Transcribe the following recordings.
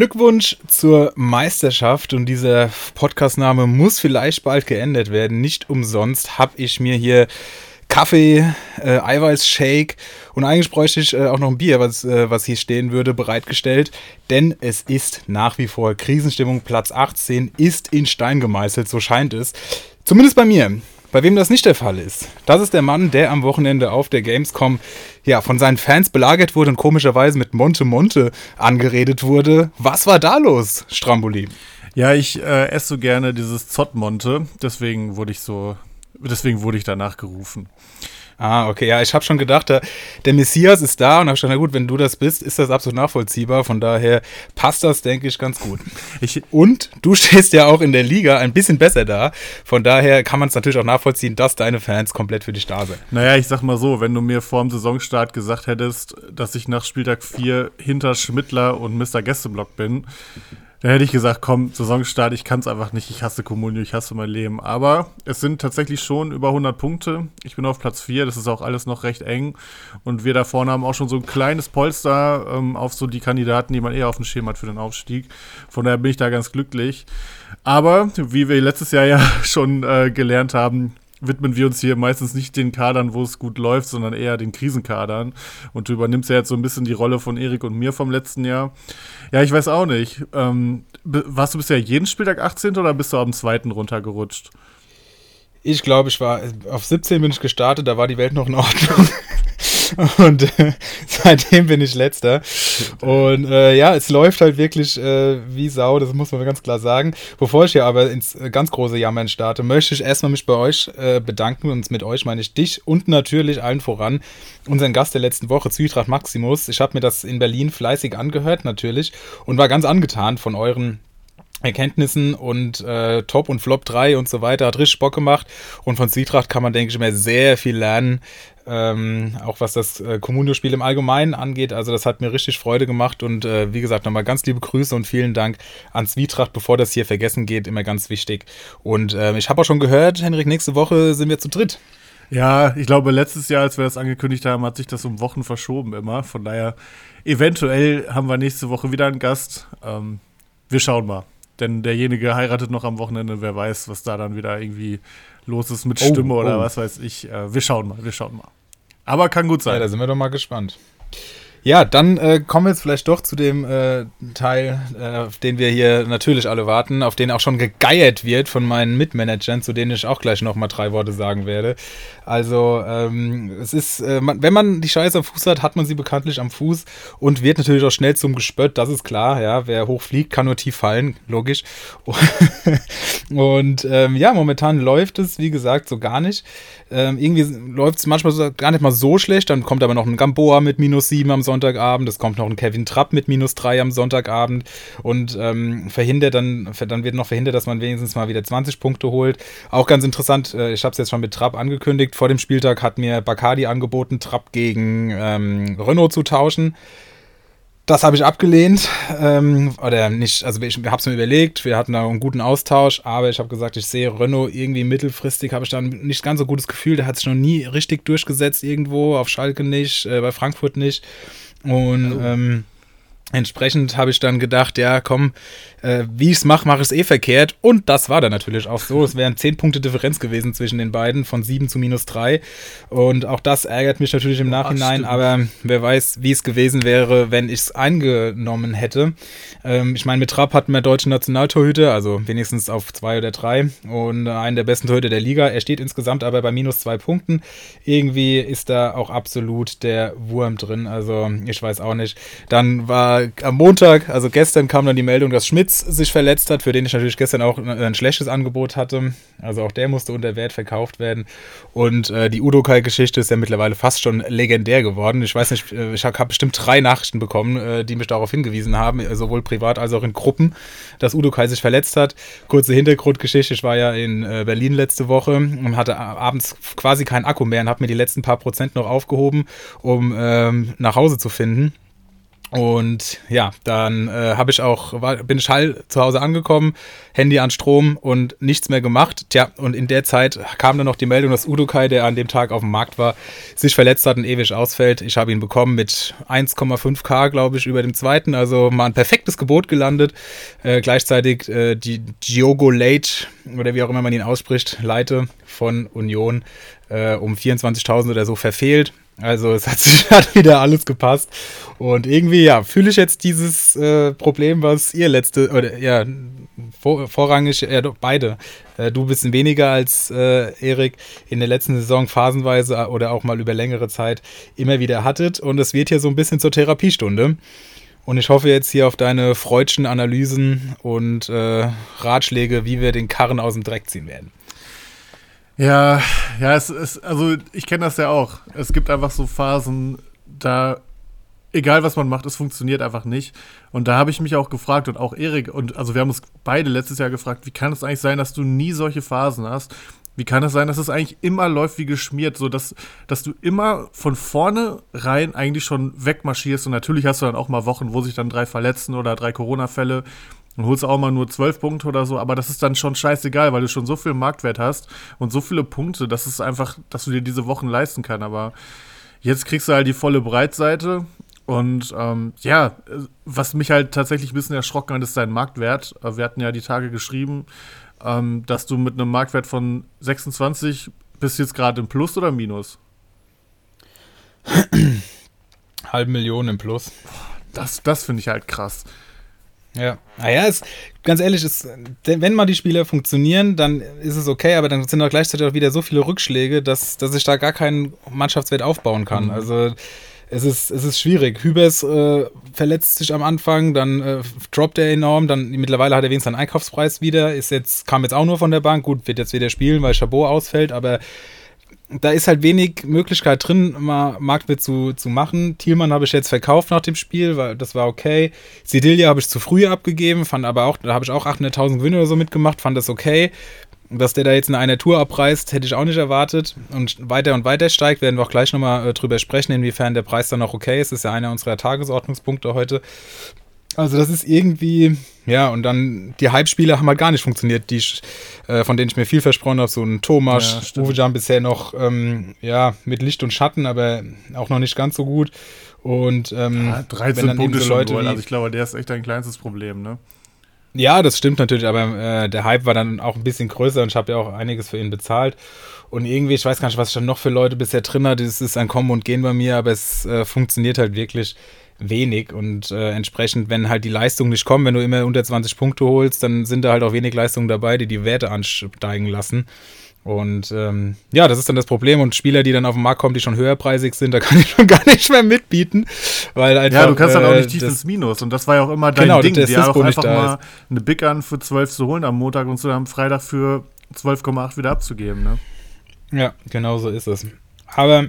Glückwunsch zur Meisterschaft und dieser Podcastname muss vielleicht bald geändert werden. Nicht umsonst habe ich mir hier Kaffee, äh, Eiweißshake und eigentlich bräuchte ich äh, auch noch ein Bier, was, äh, was hier stehen würde, bereitgestellt. Denn es ist nach wie vor Krisenstimmung. Platz 18 ist in Stein gemeißelt, so scheint es. Zumindest bei mir. Bei wem das nicht der Fall ist, das ist der Mann, der am Wochenende auf der Gamescom ja von seinen Fans belagert wurde und komischerweise mit Monte Monte angeredet wurde. Was war da los, Stramboli? Ja, ich äh, esse so gerne dieses Zottmonte, deswegen wurde ich so, deswegen wurde ich danach gerufen. Ah, okay. Ja, ich habe schon gedacht, der, der Messias ist da und habe schon, na gut, wenn du das bist, ist das absolut nachvollziehbar. Von daher passt das, denke ich, ganz gut. Ich, und du stehst ja auch in der Liga ein bisschen besser da. Von daher kann man es natürlich auch nachvollziehen, dass deine Fans komplett für dich da sind. Naja, ich sag mal so, wenn du mir vor dem Saisonstart gesagt hättest, dass ich nach Spieltag 4 hinter Schmittler und Mr. Gästeblock bin, da hätte ich gesagt, komm, Saisonstart, ich kann es einfach nicht, ich hasse Kommunio, ich hasse mein Leben. Aber es sind tatsächlich schon über 100 Punkte. Ich bin auf Platz 4, das ist auch alles noch recht eng. Und wir da vorne haben auch schon so ein kleines Polster ähm, auf so die Kandidaten, die man eher auf dem Schirm hat für den Aufstieg. Von daher bin ich da ganz glücklich. Aber, wie wir letztes Jahr ja schon äh, gelernt haben, widmen wir uns hier meistens nicht den Kadern, wo es gut läuft, sondern eher den Krisenkadern. Und du übernimmst ja jetzt so ein bisschen die Rolle von Erik und mir vom letzten Jahr. Ja, ich weiß auch nicht. Ähm, warst du bisher jeden Spieltag 18. oder bist du am zweiten runtergerutscht? Ich glaube, ich war auf 17 bin ich gestartet, da war die Welt noch in Ordnung. Und äh, seitdem bin ich letzter. Und äh, ja, es läuft halt wirklich äh, wie Sau, das muss man ganz klar sagen. Bevor ich hier aber ins äh, ganz große Jammern starte, möchte ich erstmal mich bei euch äh, bedanken. Und mit euch meine ich dich und natürlich allen voran unseren Gast der letzten Woche, Zwietracht Maximus. Ich habe mir das in Berlin fleißig angehört, natürlich, und war ganz angetan von euren Erkenntnissen und äh, Top und Flop 3 und so weiter. Hat richtig Bock gemacht. Und von Zwietracht kann man, denke ich, immer sehr viel lernen. Ähm, auch was das äh, Communio-Spiel im Allgemeinen angeht. Also das hat mir richtig Freude gemacht. Und äh, wie gesagt, nochmal ganz liebe Grüße und vielen Dank an Zwietracht, bevor das hier vergessen geht. Immer ganz wichtig. Und äh, ich habe auch schon gehört, Henrik, nächste Woche sind wir zu dritt. Ja, ich glaube, letztes Jahr, als wir das angekündigt haben, hat sich das um Wochen verschoben immer. Von daher, eventuell haben wir nächste Woche wieder einen Gast. Ähm, wir schauen mal. Denn derjenige heiratet noch am Wochenende, wer weiß, was da dann wieder irgendwie los ist mit oh, Stimme oder oh. was weiß ich. Äh, wir schauen mal, wir schauen mal. Aber kann gut sein. Ja, da sind wir doch mal gespannt. Ja, dann äh, kommen wir jetzt vielleicht doch zu dem äh, Teil, äh, auf den wir hier natürlich alle warten, auf den auch schon gegeiert wird von meinen Mitmanagern, zu denen ich auch gleich nochmal drei Worte sagen werde. Also, ähm, es ist, äh, man, wenn man die Scheiße am Fuß hat, hat man sie bekanntlich am Fuß und wird natürlich auch schnell zum Gespött, das ist klar, ja. Wer hoch fliegt, kann nur tief fallen, logisch. und ähm, ja, momentan läuft es, wie gesagt, so gar nicht. Ähm, irgendwie läuft es manchmal so, gar nicht mal so schlecht, dann kommt aber noch ein Gamboa mit minus sieben am Sonntagabend, es kommt noch ein Kevin Trapp mit minus drei am Sonntagabend und ähm, verhindert dann, dann wird noch verhindert, dass man wenigstens mal wieder 20 Punkte holt. Auch ganz interessant, äh, ich habe es jetzt schon mit Trapp angekündigt, vor dem Spieltag hat mir Bacardi angeboten, Trapp gegen ähm, Renault zu tauschen. Das habe ich abgelehnt. Ähm, oder nicht, also ich habe es mir überlegt, wir hatten da einen guten Austausch, aber ich habe gesagt, ich sehe Renault irgendwie mittelfristig, habe ich dann nicht ganz so gutes Gefühl, der hat sich noch nie richtig durchgesetzt irgendwo, auf Schalke nicht, äh, bei Frankfurt nicht. Und ähm, entsprechend habe ich dann gedacht, ja, komm, äh, wie ich es mache, mache ich es eh verkehrt. Und das war dann natürlich auch so. Es wären 10 Punkte Differenz gewesen zwischen den beiden, von 7 zu minus 3. Und auch das ärgert mich natürlich im Nachhinein, Ach, aber wer weiß, wie es gewesen wäre, wenn ich es eingenommen hätte. Ähm, ich meine, mit Trapp hatten wir deutsche Nationaltorhüter, also wenigstens auf 2 oder 3 und einen der besten Torhüter der Liga. Er steht insgesamt aber bei minus 2 Punkten. Irgendwie ist da auch absolut der Wurm drin. Also ich weiß auch nicht. Dann war am Montag, also gestern kam dann die Meldung, dass Schmidt Fritz sich verletzt hat, für den ich natürlich gestern auch ein schlechtes Angebot hatte. Also auch der musste unter Wert verkauft werden. Und äh, die Udokai-Geschichte ist ja mittlerweile fast schon legendär geworden. Ich weiß nicht, äh, ich habe bestimmt drei Nachrichten bekommen, äh, die mich darauf hingewiesen haben, äh, sowohl privat als auch in Gruppen, dass Udokai sich verletzt hat. Kurze Hintergrundgeschichte, ich war ja in Berlin letzte Woche und hatte abends quasi keinen Akku mehr und habe mir die letzten paar Prozent noch aufgehoben, um ähm, nach Hause zu finden. Und ja, dann äh, habe ich auch, war, bin ich heil zu Hause angekommen, Handy an Strom und nichts mehr gemacht. Tja, und in der Zeit kam dann noch die Meldung, dass Udokai, der an dem Tag auf dem Markt war, sich verletzt hat und ewig ausfällt. Ich habe ihn bekommen mit 1,5k, glaube ich, über dem zweiten. Also mal ein perfektes Gebot gelandet. Äh, gleichzeitig äh, die Diogo Late, oder wie auch immer man ihn ausspricht, Leite von Union, äh, um 24.000 oder so verfehlt. Also es hat sich hat wieder alles gepasst. Und irgendwie, ja, fühle ich jetzt dieses äh, Problem, was ihr letzte, oder ja, vor, vorrangig, ja, beide, äh, du ein bisschen weniger als äh, Erik in der letzten Saison phasenweise oder auch mal über längere Zeit immer wieder hattet. Und es wird hier so ein bisschen zur Therapiestunde. Und ich hoffe jetzt hier auf deine freudschen Analysen und äh, Ratschläge, wie wir den Karren aus dem Dreck ziehen werden. Ja, ja, es ist, also ich kenne das ja auch. Es gibt einfach so Phasen, da, egal was man macht, es funktioniert einfach nicht. Und da habe ich mich auch gefragt und auch Erik, und also wir haben uns beide letztes Jahr gefragt, wie kann es eigentlich sein, dass du nie solche Phasen hast? Wie kann es sein, dass es eigentlich immer läuft wie geschmiert, so dass, dass du immer von vorne rein eigentlich schon wegmarschierst und natürlich hast du dann auch mal Wochen, wo sich dann drei verletzen oder drei Corona-Fälle und holst auch mal nur zwölf Punkte oder so, aber das ist dann schon scheißegal, weil du schon so viel Marktwert hast und so viele Punkte, dass es einfach, dass du dir diese Wochen leisten kannst. Aber jetzt kriegst du halt die volle Breitseite und ähm, ja, was mich halt tatsächlich ein bisschen erschrocken hat, ist dein Marktwert. Äh, wir hatten ja die Tage geschrieben, ähm, dass du mit einem Marktwert von 26 bist jetzt gerade im Plus oder Minus? Halb Million im Plus. Das, das finde ich halt krass. Ja, naja, ist, ganz ehrlich, ist, wenn mal die Spiele funktionieren, dann ist es okay, aber dann sind auch gleichzeitig auch wieder so viele Rückschläge, dass, dass ich da gar keinen Mannschaftswert aufbauen kann. Mhm. Also es ist, es ist schwierig. Hübers äh, verletzt sich am Anfang, dann äh, droppt er enorm, dann mittlerweile hat er wenigstens einen Einkaufspreis wieder, ist jetzt, kam jetzt auch nur von der Bank, gut, wird jetzt wieder spielen, weil Chabot ausfällt, aber da ist halt wenig Möglichkeit drin, mal Marktwert zu, zu machen. Thielmann habe ich jetzt verkauft nach dem Spiel, weil das war okay. Sedilia habe ich zu früh abgegeben, fand aber auch, da habe ich auch 800.000 Gewinne oder so mitgemacht, fand das okay. Dass der da jetzt in einer Tour abreißt, hätte ich auch nicht erwartet und weiter und weiter steigt, werden wir auch gleich nochmal äh, drüber sprechen, inwiefern der Preis dann auch okay ist. Das ist ja einer unserer Tagesordnungspunkte heute. Also das ist irgendwie, ja, und dann die Hype-Spiele haben halt gar nicht funktioniert, die äh, von denen ich mir viel versprochen habe. So ein Thomas, ja, Uwe bisher noch, ähm, ja, mit Licht und Schatten, aber auch noch nicht ganz so gut. Und ähm, ja, 13 Punkte so Leute schon wohl. Also ich glaube, der ist echt dein kleinstes Problem, ne? Ja, das stimmt natürlich, aber äh, der Hype war dann auch ein bisschen größer und ich habe ja auch einiges für ihn bezahlt. Und irgendwie, ich weiß gar nicht, was ich dann noch für Leute bisher drin hatte. Es ist ein Kommen und Gehen bei mir, aber es äh, funktioniert halt wirklich wenig und äh, entsprechend, wenn halt die Leistungen nicht kommen, wenn du immer unter 20 Punkte holst, dann sind da halt auch wenig Leistungen dabei, die die Werte ansteigen lassen. Und ähm, ja, das ist dann das Problem. Und Spieler, die dann auf den Markt kommen, die schon höherpreisig sind, da kann ich schon gar nicht mehr mitbieten. Weil einfach, ja, du kannst äh, halt auch nicht tief ins Minus. Und das war ja auch immer dein genau, Ding, dir auch einfach mal ist. eine Big an für 12 zu holen am Montag und so am Freitag für 12,8 wieder abzugeben. Ne? Ja, genau so ist es. Aber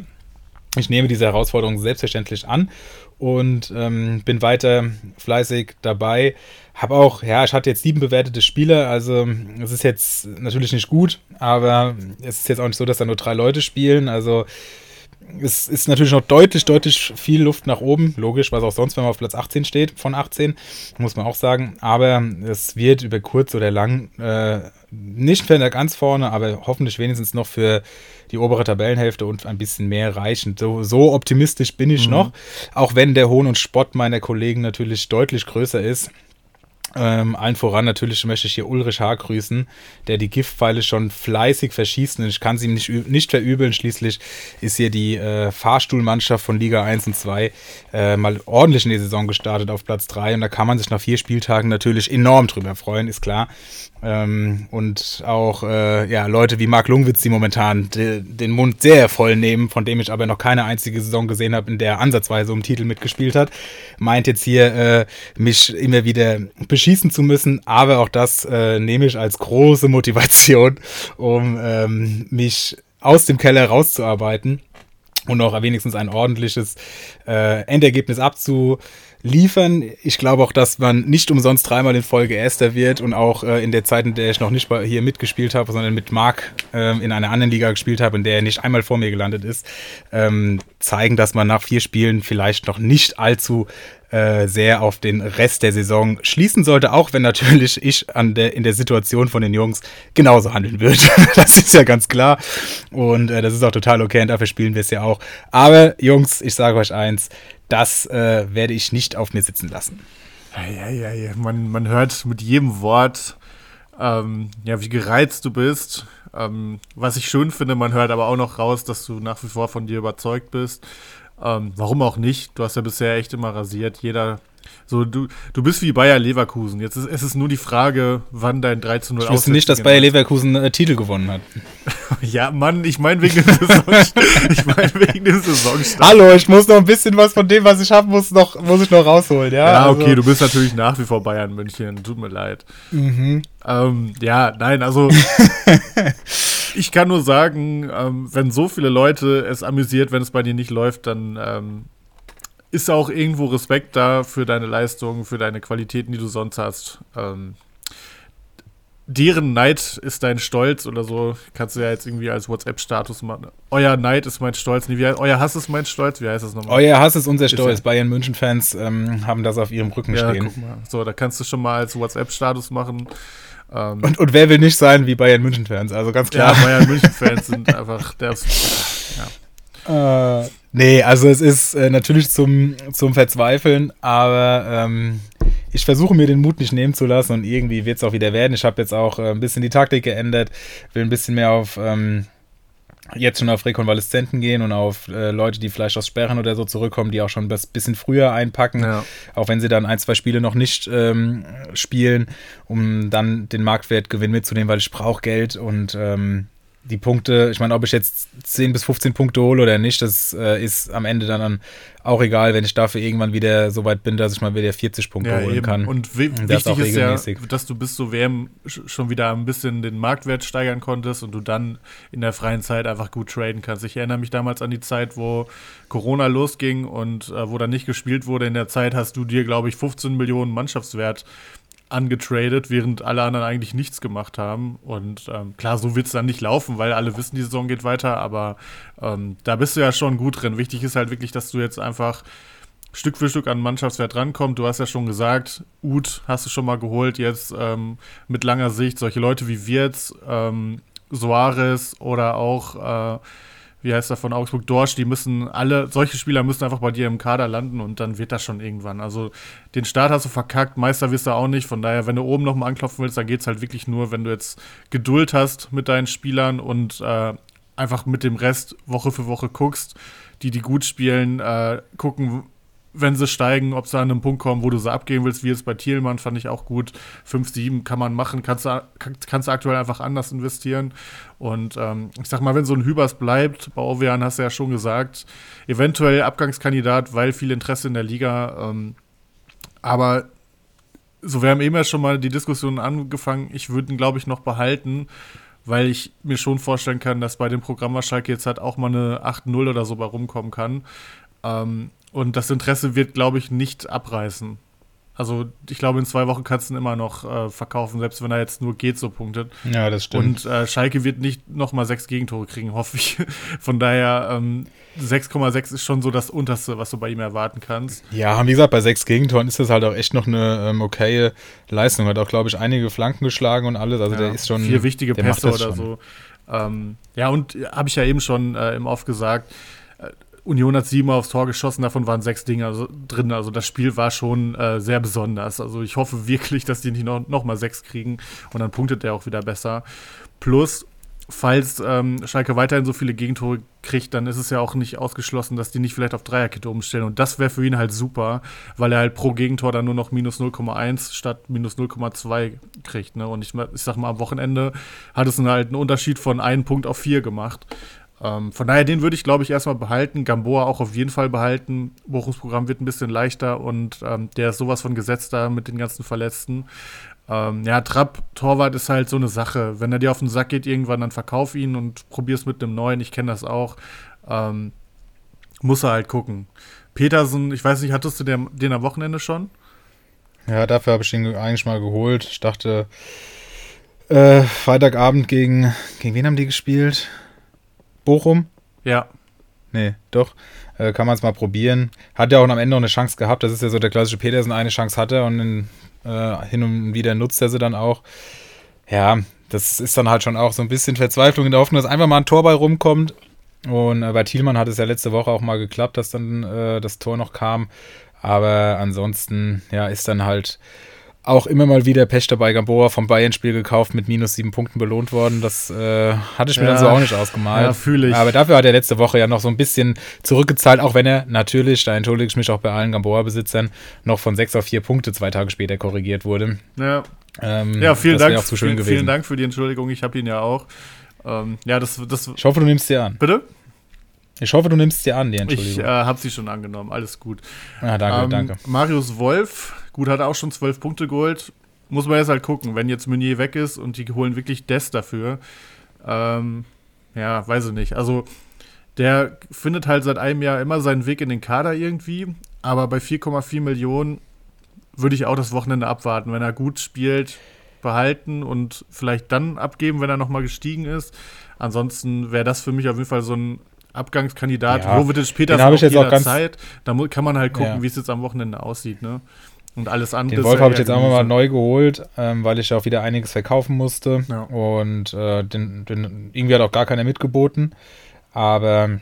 ich nehme diese Herausforderung selbstverständlich an und ähm, bin weiter fleißig dabei. Habe auch, ja, ich hatte jetzt sieben bewertete Spieler, also es ist jetzt natürlich nicht gut, aber es ist jetzt auch nicht so, dass da nur drei Leute spielen. Also es ist natürlich noch deutlich, deutlich viel Luft nach oben. Logisch, was auch sonst, wenn man auf Platz 18 steht, von 18, muss man auch sagen. Aber es wird über kurz oder lang äh, nicht für ganz vorne, aber hoffentlich wenigstens noch für die obere Tabellenhälfte und ein bisschen mehr reichen. So, so optimistisch bin ich mhm. noch, auch wenn der Hohn und Spott meiner Kollegen natürlich deutlich größer ist. Ähm, allen voran natürlich möchte ich hier Ulrich Haar grüßen, der die Giftpfeile schon fleißig verschießt und ich kann sie ihm nicht, nicht verübeln. Schließlich ist hier die äh, Fahrstuhlmannschaft von Liga 1 und 2 äh, mal ordentlich in die Saison gestartet auf Platz 3 und da kann man sich nach vier Spieltagen natürlich enorm drüber freuen, ist klar. Ähm, und auch äh, ja, Leute wie Marc Lungwitz, die momentan de, den Mund sehr voll nehmen, von dem ich aber noch keine einzige Saison gesehen habe, in der ansatzweise um Titel mitgespielt hat, meint jetzt hier, äh, mich immer wieder beschießen zu müssen. Aber auch das äh, nehme ich als große Motivation, um ähm, mich aus dem Keller rauszuarbeiten und auch wenigstens ein ordentliches äh, Endergebnis abzu liefern. Ich glaube auch, dass man nicht umsonst dreimal in Folge Erster wird und auch äh, in der Zeit, in der ich noch nicht hier mitgespielt habe, sondern mit Marc äh, in einer anderen Liga gespielt habe, in der er nicht einmal vor mir gelandet ist, ähm, zeigen, dass man nach vier Spielen vielleicht noch nicht allzu äh, sehr auf den Rest der Saison schließen sollte, auch wenn natürlich ich der, in der Situation von den Jungs genauso handeln würde. das ist ja ganz klar. Und äh, das ist auch total okay und dafür spielen wir es ja auch. Aber Jungs, ich sage euch eins, das äh, werde ich nicht auf mir sitzen lassen. Ja, ja, ja, man, man hört mit jedem Wort, ähm, ja, wie gereizt du bist. Ähm, was ich schön finde, man hört aber auch noch raus, dass du nach wie vor von dir überzeugt bist. Ähm, warum auch nicht? Du hast ja bisher echt immer rasiert. Jeder so, du, du bist wie Bayer Leverkusen. Jetzt ist es ist nur die Frage, wann dein 3 zu 0 Ich wusste nicht, dass Bayer Leverkusen äh, Titel gewonnen hat. ja, Mann, ich meine wegen ich meine wegen dem Saisonstart. Hallo, ich muss noch ein bisschen was von dem, was ich habe, muss, noch, muss ich noch rausholen, ja? Ja, okay, also. du bist natürlich nach wie vor Bayern München. Tut mir leid. Mhm. Ähm, ja, nein, also ich kann nur sagen, ähm, wenn so viele Leute es amüsiert, wenn es bei dir nicht läuft, dann ähm, ist auch irgendwo Respekt da für deine Leistungen, für deine Qualitäten, die du sonst hast. Ähm, deren Neid ist dein Stolz oder so. Kannst du ja jetzt irgendwie als WhatsApp-Status machen. Euer Neid ist mein Stolz. Nee, wie, euer Hass ist mein Stolz. Wie heißt das nochmal? Euer Hass ist unser Stolz. Ist Bayern München-Fans ähm, haben das auf ihrem Rücken ja, stehen. So, da kannst du schon mal als WhatsApp-Status machen. Ähm, und, und wer will nicht sein wie Bayern München-Fans? Also ganz klar. Ja, Bayern München-Fans sind einfach der. Ja. Äh, Nee, also es ist äh, natürlich zum, zum Verzweifeln, aber ähm, ich versuche mir den Mut nicht nehmen zu lassen und irgendwie wird es auch wieder werden. Ich habe jetzt auch äh, ein bisschen die Taktik geändert, will ein bisschen mehr auf ähm, jetzt schon auf Rekonvaleszenten gehen und auf äh, Leute, die vielleicht aus Sperren oder so zurückkommen, die auch schon ein bisschen früher einpacken, ja. auch wenn sie dann ein, zwei Spiele noch nicht ähm, spielen, um dann den Marktwertgewinn mitzunehmen, weil ich brauche Geld und ähm, die Punkte, ich meine, ob ich jetzt 10 bis 15 Punkte hole oder nicht, das äh, ist am Ende dann auch egal, wenn ich dafür irgendwann wieder so weit bin, dass ich mal wieder 40 Punkte ja, holen eben. kann. Und wichtig ist ja, dass du bis zur WM schon wieder ein bisschen den Marktwert steigern konntest und du dann in der freien Zeit einfach gut traden kannst. Ich erinnere mich damals an die Zeit, wo Corona losging und äh, wo dann nicht gespielt wurde. In der Zeit hast du dir, glaube ich, 15 Millionen Mannschaftswert angetradet, während alle anderen eigentlich nichts gemacht haben. Und ähm, klar, so wird es dann nicht laufen, weil alle wissen, die Saison geht weiter, aber ähm, da bist du ja schon gut drin. Wichtig ist halt wirklich, dass du jetzt einfach Stück für Stück an Mannschaftswert rankommst. Du hast ja schon gesagt, Ut hast du schon mal geholt, jetzt ähm, mit langer Sicht. Solche Leute wie Wirtz, ähm, Soares oder auch äh, wie heißt er von Augsburg, Dorsch, die müssen alle, solche Spieler müssen einfach bei dir im Kader landen und dann wird das schon irgendwann. Also den Start hast du verkackt, Meister wirst du auch nicht. Von daher, wenn du oben nochmal anklopfen willst, dann geht es halt wirklich nur, wenn du jetzt Geduld hast mit deinen Spielern und äh, einfach mit dem Rest Woche für Woche guckst, die, die gut spielen, äh, gucken, wenn sie steigen, ob sie an einen Punkt kommen, wo du sie abgeben willst, wie jetzt bei Thielmann, fand ich auch gut. 5, 7 kann man machen, kannst du, kannst aktuell einfach anders investieren. Und ähm, ich sag mal, wenn so ein Hübers bleibt, bei Ovean hast du ja schon gesagt, eventuell Abgangskandidat, weil viel Interesse in der Liga. Ähm, aber so, wir haben eben ja schon mal die Diskussion angefangen. Ich würde ihn, glaube ich, noch behalten, weil ich mir schon vorstellen kann, dass bei dem Programm, was Schalke jetzt hat, auch mal eine 8-0 oder so bei rumkommen kann. Ähm, und das Interesse wird, glaube ich, nicht abreißen. Also ich glaube, in zwei Wochen kannst du ihn immer noch äh, verkaufen, selbst wenn er jetzt nur geht so punktet. Ja, das stimmt. Und äh, Schalke wird nicht nochmal sechs Gegentore kriegen, hoffe ich. Von daher, ähm, 6,6 ist schon so das Unterste, was du bei ihm erwarten kannst. Ja, wie gesagt, bei sechs Gegentoren ist das halt auch echt noch eine ähm, okaye Leistung. Hat auch, glaube ich, einige Flanken geschlagen und alles. Also ja, der ist schon. Vier wichtige Pässe oder schon. so. Ähm, ja, und habe ich ja eben schon äh, im Off gesagt, Union hat sieben aufs Tor geschossen, davon waren sechs Dinger drin. Also das Spiel war schon äh, sehr besonders. Also ich hoffe wirklich, dass die nicht noch, noch mal sechs kriegen und dann punktet der auch wieder besser. Plus, falls ähm, Schalke weiterhin so viele Gegentore kriegt, dann ist es ja auch nicht ausgeschlossen, dass die nicht vielleicht auf Dreierkette umstellen. Und das wäre für ihn halt super, weil er halt pro Gegentor dann nur noch minus 0,1 statt minus 0,2 kriegt. Ne? Und ich, ich sag mal, am Wochenende hat es halt einen Unterschied von einem Punkt auf vier gemacht. Ähm, von daher, den würde ich, glaube ich, erstmal behalten. Gamboa auch auf jeden Fall behalten. Bochumsprogramm wird ein bisschen leichter und ähm, der ist sowas von gesetzt da mit den ganzen Verletzten. Ähm, ja, Trapp, Torwart ist halt so eine Sache. Wenn er dir auf den Sack geht irgendwann, dann verkauf ihn und probier's mit einem neuen. Ich kenne das auch. Ähm, muss er halt gucken. Petersen, ich weiß nicht, hattest du den, den am Wochenende schon? Ja, dafür habe ich ihn eigentlich mal geholt. Ich dachte, äh, Freitagabend gegen, gegen wen haben die gespielt? Bochum. Ja. Nee, doch. Äh, kann man es mal probieren. Hat ja auch am Ende noch eine Chance gehabt. Das ist ja so der klassische Petersen, eine Chance hatte und in, äh, hin und wieder nutzt er sie dann auch. Ja, das ist dann halt schon auch so ein bisschen Verzweiflung in der Hoffnung, dass einfach mal ein Tor bei rumkommt. Und äh, bei Thielmann hat es ja letzte Woche auch mal geklappt, dass dann äh, das Tor noch kam. Aber ansonsten, ja, ist dann halt auch immer mal wieder Pech dabei. Gamboa vom Bayern-Spiel gekauft, mit minus sieben Punkten belohnt worden. Das äh, hatte ich mir ja, dann so auch nicht ausgemalt. Ja, fühle ich. Aber dafür hat er letzte Woche ja noch so ein bisschen zurückgezahlt, auch wenn er natürlich, da entschuldige ich mich auch bei allen Gamboa-Besitzern, noch von sechs auf vier Punkte zwei Tage später korrigiert wurde. Ja, ähm, ja vielen Dank. Auch zu schön vielen, vielen Dank für die Entschuldigung. Ich habe ihn ja auch. Ähm, ja, das, das. Ich hoffe, du nimmst sie an. Bitte? Ich hoffe, du nimmst sie an, die Entschuldigung. Ich äh, habe sie schon angenommen, alles gut. Ja, danke, ähm, danke. Marius Wolf, gut, hat auch schon zwölf Punkte geholt. Muss man jetzt halt gucken, wenn jetzt Meunier weg ist und die holen wirklich Des dafür. Ähm, ja, weiß ich nicht. Also, der findet halt seit einem Jahr immer seinen Weg in den Kader irgendwie. Aber bei 4,4 Millionen würde ich auch das Wochenende abwarten. Wenn er gut spielt, behalten und vielleicht dann abgeben, wenn er nochmal gestiegen ist. Ansonsten wäre das für mich auf jeden Fall so ein Abgangskandidat. Ja, Jovetic Peters auch ich jetzt auch ganz Zeit. Da kann man halt gucken, ja. wie es jetzt am Wochenende aussieht. Ne? Und alles andere. Den Wolf habe ich jetzt auch mal neu geholt, ähm, weil ich auch wieder einiges verkaufen musste. Ja. Und äh, den, den, irgendwie hat auch gar keiner mitgeboten. Aber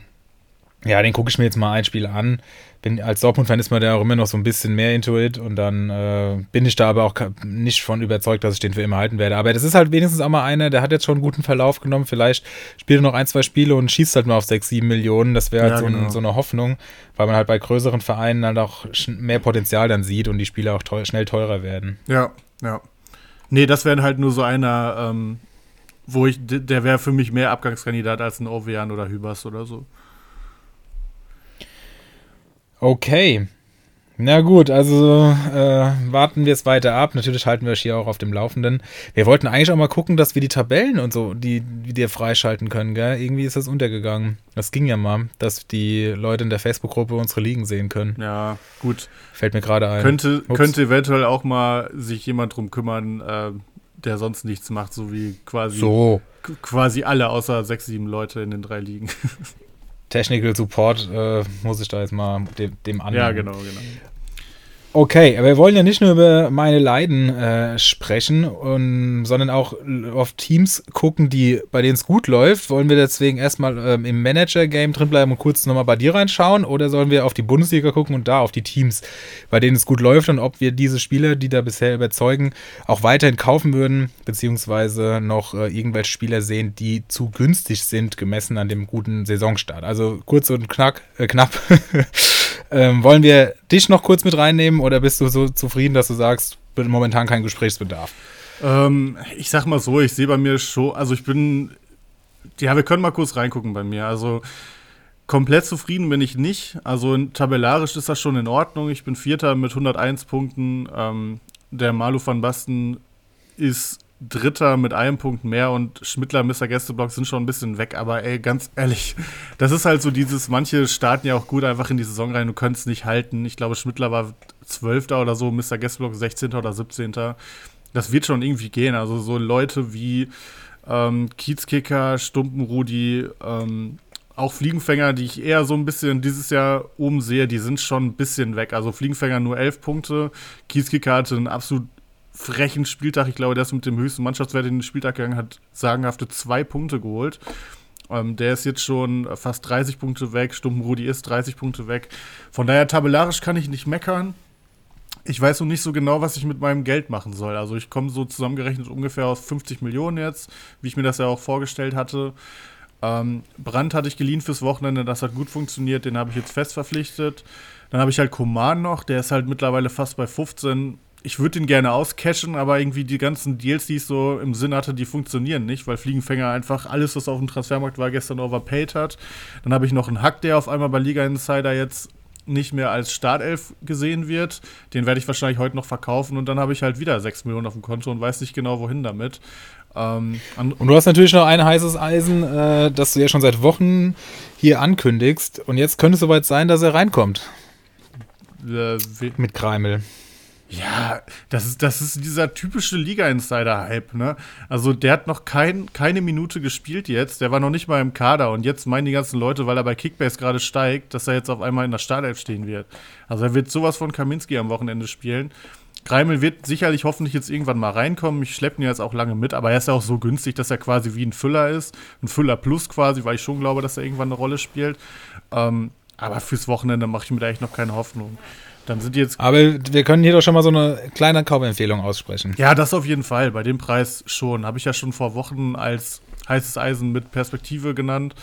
ja, den gucke ich mir jetzt mal ein Spiel an bin als Dortmund-Fan ist man da auch immer noch so ein bisschen mehr into it und dann äh, bin ich da aber auch nicht von überzeugt, dass ich den für immer halten werde. Aber das ist halt wenigstens auch mal einer, der hat jetzt schon einen guten Verlauf genommen. Vielleicht spielt er noch ein, zwei Spiele und schießt halt nur auf 6, 7 Millionen. Das wäre halt ja, so, genau. so, eine Hoffnung, weil man halt bei größeren Vereinen halt auch mehr Potenzial dann sieht und die Spiele auch teuer, schnell teurer werden. Ja, ja. Nee, das wäre halt nur so einer, ähm, wo ich, der wäre für mich mehr Abgangskandidat als ein Ovean oder Hübers oder so. Okay. Na gut, also äh, warten wir es weiter ab. Natürlich halten wir euch hier auch auf dem Laufenden. Wir wollten eigentlich auch mal gucken, dass wir die Tabellen und so, die wir freischalten können, gell? Irgendwie ist das untergegangen. Das ging ja mal, dass die Leute in der Facebook-Gruppe unsere Ligen sehen können. Ja, gut. Fällt mir gerade ein. Könnte, könnte eventuell auch mal sich jemand drum kümmern, äh, der sonst nichts macht, so wie quasi, so. quasi alle außer sechs, sieben Leute in den drei Ligen. Technical Support äh, muss ich da jetzt mal dem, dem annehmen. Ja, genau, genau. Okay, aber wir wollen ja nicht nur über meine Leiden äh, sprechen, und, sondern auch auf Teams gucken, die, bei denen es gut läuft. Wollen wir deswegen erstmal ähm, im Manager-Game drinbleiben und kurz nochmal bei dir reinschauen? Oder sollen wir auf die Bundesliga gucken und da auf die Teams, bei denen es gut läuft und ob wir diese Spieler, die da bisher überzeugen, auch weiterhin kaufen würden, beziehungsweise noch äh, irgendwelche Spieler sehen, die zu günstig sind, gemessen an dem guten Saisonstart? Also kurz und knack, äh, knapp. Ähm, wollen wir dich noch kurz mit reinnehmen oder bist du so zufrieden, dass du sagst, momentan kein Gesprächsbedarf? Ähm, ich sag mal so, ich sehe bei mir schon, also ich bin, ja, wir können mal kurz reingucken bei mir. Also komplett zufrieden bin ich nicht. Also tabellarisch ist das schon in Ordnung. Ich bin Vierter mit 101 Punkten. Ähm, der Malu van Basten ist Dritter mit einem Punkt mehr und Schmittler, Mr. Gästeblock sind schon ein bisschen weg, aber ey, ganz ehrlich, das ist halt so dieses, manche starten ja auch gut einfach in die Saison rein, du könntest nicht halten. Ich glaube, Schmittler war Zwölfter oder so, Mr. Gästeblock 16. oder 17. Das wird schon irgendwie gehen. Also so Leute wie ähm, Kiezkicker, Stumpenrudi, ähm, auch Fliegenfänger, die ich eher so ein bisschen dieses Jahr oben sehe, die sind schon ein bisschen weg. Also Fliegenfänger nur elf Punkte, Kiezkicker hatte einen absolut frechen Spieltag. Ich glaube, der ist mit dem höchsten Mannschaftswert in den Spieltag gegangen, hat sagenhafte zwei Punkte geholt. Ähm, der ist jetzt schon fast 30 Punkte weg. Stumpenrudi ist 30 Punkte weg. Von daher, tabellarisch kann ich nicht meckern. Ich weiß noch nicht so genau, was ich mit meinem Geld machen soll. Also ich komme so zusammengerechnet ungefähr aus 50 Millionen jetzt, wie ich mir das ja auch vorgestellt hatte. Ähm, Brand hatte ich geliehen fürs Wochenende, das hat gut funktioniert, den habe ich jetzt fest verpflichtet. Dann habe ich halt Koman noch, der ist halt mittlerweile fast bei 15 ich würde den gerne auscashen, aber irgendwie die ganzen Deals, die ich so im Sinn hatte, die funktionieren nicht, weil Fliegenfänger einfach alles, was auf dem Transfermarkt war, gestern overpaid hat. Dann habe ich noch einen Hack, der auf einmal bei Liga Insider jetzt nicht mehr als Startelf gesehen wird. Den werde ich wahrscheinlich heute noch verkaufen und dann habe ich halt wieder 6 Millionen auf dem Konto und weiß nicht genau, wohin damit. Ähm, und du hast natürlich noch ein heißes Eisen, äh, das du ja schon seit Wochen hier ankündigst. Und jetzt könnte es soweit sein, dass er reinkommt. Äh, Mit Kreimel. Ja, das ist, das ist dieser typische Liga-Insider-Hype, ne? Also der hat noch kein, keine Minute gespielt jetzt, der war noch nicht mal im Kader und jetzt meinen die ganzen Leute, weil er bei Kickbase gerade steigt, dass er jetzt auf einmal in der Startelf stehen wird. Also er wird sowas von Kaminski am Wochenende spielen. Greimel wird sicherlich hoffentlich jetzt irgendwann mal reinkommen. Ich schleppe ihn jetzt auch lange mit, aber er ist ja auch so günstig, dass er quasi wie ein Füller ist. Ein Füller plus quasi, weil ich schon glaube, dass er irgendwann eine Rolle spielt. Ähm, aber fürs Wochenende mache ich mir da echt noch keine Hoffnung. Dann sind jetzt. Aber wir können hier doch schon mal so eine kleine Kaufempfehlung aussprechen. Ja, das auf jeden Fall. Bei dem Preis schon. Habe ich ja schon vor Wochen als heißes Eisen mit Perspektive genannt.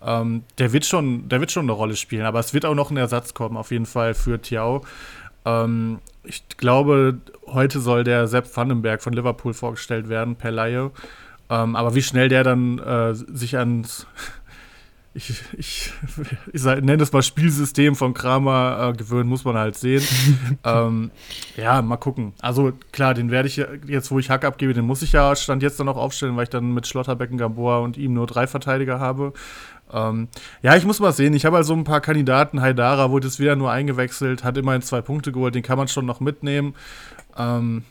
Ähm, der, wird schon, der wird schon eine Rolle spielen, aber es wird auch noch ein Ersatz kommen, auf jeden Fall für Tiao. Ähm, ich glaube, heute soll der Sepp Vandenberg von Liverpool vorgestellt werden, per Laie. Ähm, aber wie schnell der dann äh, sich ans ich, ich, ich nenne das mal Spielsystem von Kramer äh, gewöhnen, muss man halt sehen. ähm, ja, mal gucken. Also klar, den werde ich jetzt, wo ich Hack abgebe, den muss ich ja Stand jetzt dann auch aufstellen, weil ich dann mit Schlotterbecken, Gamboa und ihm nur drei Verteidiger habe. Ähm, ja, ich muss mal sehen. Ich habe also ein paar Kandidaten. Haidara wurde jetzt wieder nur eingewechselt, hat immerhin zwei Punkte geholt, den kann man schon noch mitnehmen. Ähm,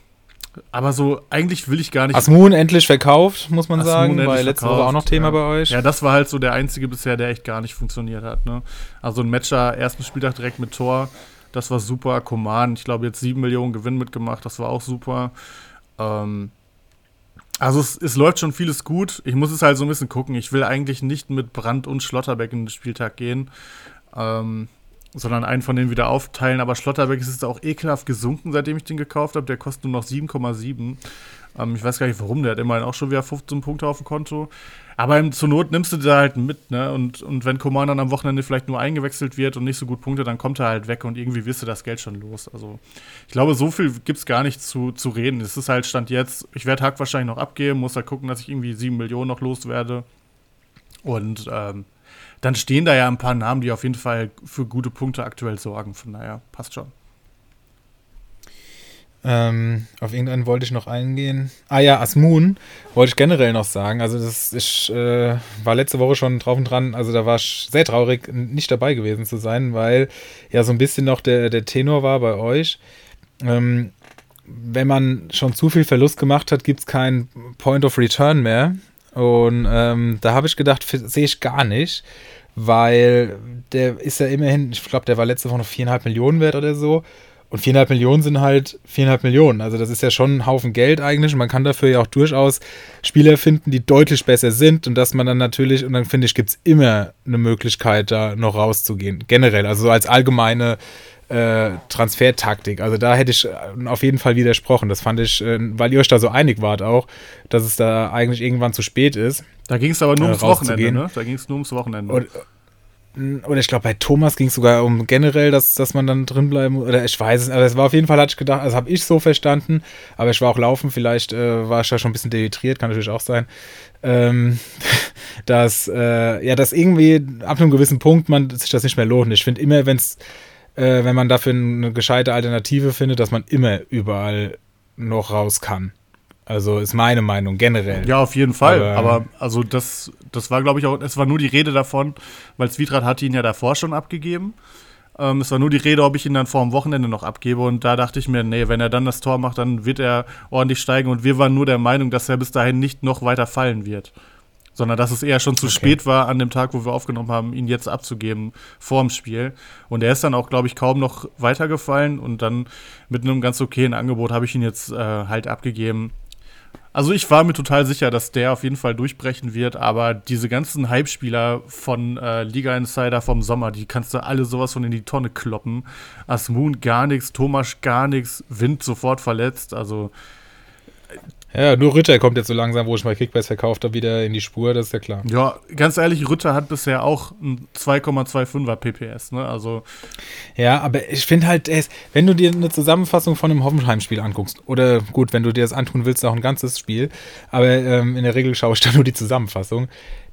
aber so, eigentlich will ich gar nicht. Asmoon endlich verkauft, muss man Asmoon sagen, weil letzte Woche auch noch Thema ja. bei euch. Ja, das war halt so der einzige bisher, der echt gar nicht funktioniert hat. Ne? Also ein Matcher, ersten Spieltag direkt mit Tor, das war super. Coman, ich glaube, jetzt 7 Millionen Gewinn mitgemacht, das war auch super. Ähm, also es, es, läuft schon vieles gut. Ich muss es halt so ein bisschen gucken. Ich will eigentlich nicht mit Brand und Schlotterbeck in den Spieltag gehen. Ähm, sondern einen von denen wieder aufteilen. Aber Schlotterbeck ist auch ekelhaft gesunken, seitdem ich den gekauft habe. Der kostet nur noch 7,7. Ähm, ich weiß gar nicht warum, der hat immerhin auch schon wieder 15 Punkte auf dem Konto. Aber zur Not nimmst du da halt mit, ne? Und, und wenn Coman dann am Wochenende vielleicht nur eingewechselt wird und nicht so gut Punkte, dann kommt er halt weg und irgendwie wirst du das Geld schon los. Also ich glaube, so viel gibt es gar nicht zu, zu reden. Es ist halt Stand jetzt, ich werde Hack wahrscheinlich noch abgeben, muss halt gucken, dass ich irgendwie 7 Millionen noch loswerde. Und ähm, dann stehen da ja ein paar Namen, die auf jeden Fall für gute Punkte aktuell sorgen. Von daher passt schon. Ähm, auf irgendeinen wollte ich noch eingehen. Ah ja, Asmoon wollte ich generell noch sagen. Also das ich, äh, war letzte Woche schon drauf und dran. Also da war ich sehr traurig, nicht dabei gewesen zu sein, weil ja so ein bisschen noch der, der Tenor war bei euch. Ähm, wenn man schon zu viel Verlust gemacht hat, gibt es keinen Point of Return mehr. Und ähm, da habe ich gedacht, sehe ich gar nicht weil der ist ja immerhin, ich glaube, der war letzte Woche noch viereinhalb Millionen wert oder so. Und viereinhalb Millionen sind halt viereinhalb Millionen. Also das ist ja schon ein Haufen Geld eigentlich. Und man kann dafür ja auch durchaus Spieler finden, die deutlich besser sind. Und dass man dann natürlich, und dann finde ich, gibt es immer eine Möglichkeit, da noch rauszugehen. Generell, also so als allgemeine äh, Transfertaktik. Also da hätte ich äh, auf jeden Fall widersprochen. Das fand ich, äh, weil ihr euch da so einig wart auch, dass es da eigentlich irgendwann zu spät ist. Da ging es aber nur ums Wochenende, ne? Da ging es nur ums Wochenende. Und, oder ich glaube, bei Thomas ging es sogar um generell, dass, dass man dann drin bleiben oder ich weiß es, aber es war auf jeden Fall, hatte ich gedacht, also habe ich so verstanden, aber ich war auch laufen, vielleicht äh, war ich da schon ein bisschen dehydriert, kann natürlich auch sein, ähm, dass, äh, ja, dass irgendwie ab einem gewissen Punkt man sich das nicht mehr lohnt. Ich finde immer, wenn es äh, wenn man dafür eine gescheite Alternative findet, dass man immer überall noch raus kann. Also ist meine Meinung generell. Ja, auf jeden Fall. Aber, Aber also das, das war, glaube ich, auch, es war nur die Rede davon, weil Zwietracht hatte ihn ja davor schon abgegeben. Ähm, es war nur die Rede, ob ich ihn dann vor dem Wochenende noch abgebe. Und da dachte ich mir, nee, wenn er dann das Tor macht, dann wird er ordentlich steigen. Und wir waren nur der Meinung, dass er bis dahin nicht noch weiter fallen wird sondern dass es eher schon zu okay. spät war an dem Tag, wo wir aufgenommen haben, ihn jetzt abzugeben vor dem Spiel. Und er ist dann auch, glaube ich, kaum noch weitergefallen und dann mit einem ganz okayen Angebot habe ich ihn jetzt äh, halt abgegeben. Also ich war mir total sicher, dass der auf jeden Fall durchbrechen wird, aber diese ganzen Hype-Spieler von äh, Liga Insider vom Sommer, die kannst du alle sowas von in die Tonne kloppen. Asmoon gar nichts, Thomas gar nichts, Wind sofort verletzt, also ja, nur Ritter kommt jetzt so langsam, wo ich mal Kickbase verkauft habe, wieder in die Spur, das ist ja klar. Ja, ganz ehrlich, Ritter hat bisher auch ein 2,25er PPS, ne? Also. Ja, aber ich finde halt, wenn du dir eine Zusammenfassung von einem Hoffenheim-Spiel anguckst, oder gut, wenn du dir das antun willst, auch ein ganzes Spiel, aber ähm, in der Regel schaue ich da nur die Zusammenfassung,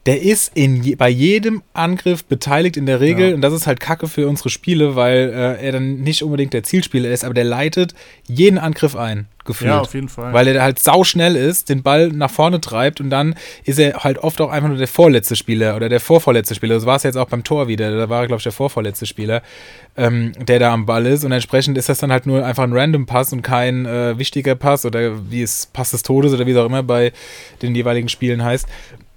der ist in je, bei jedem Angriff beteiligt in der Regel ja. und das ist halt Kacke für unsere Spiele, weil äh, er dann nicht unbedingt der Zielspieler ist, aber der leitet jeden Angriff ein gefühlt. Ja, auf jeden Fall. Weil er halt sau schnell ist, den Ball nach vorne treibt und dann ist er halt oft auch einfach nur der vorletzte Spieler oder der vorvorletzte Spieler. Das war es jetzt auch beim Tor wieder. Da war er, glaube ich, der vorvorletzte Spieler, ähm, der da am Ball ist. Und entsprechend ist das dann halt nur einfach ein random Pass und kein äh, wichtiger Pass oder wie es Pass des Todes oder wie es auch immer bei den jeweiligen Spielen heißt.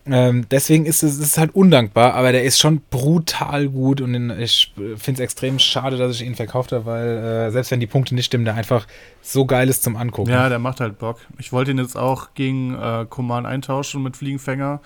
Ähm, deswegen ist es ist halt undankbar, aber der ist schon brutal gut und in, ich finde es extrem schade, dass ich ihn verkauft habe, weil äh, selbst wenn die Punkte nicht stimmen, der einfach so geil ist zum Angucken. Ja, der macht halt Bock. Ich wollte ihn jetzt auch gegen äh, Command eintauschen mit Fliegenfänger.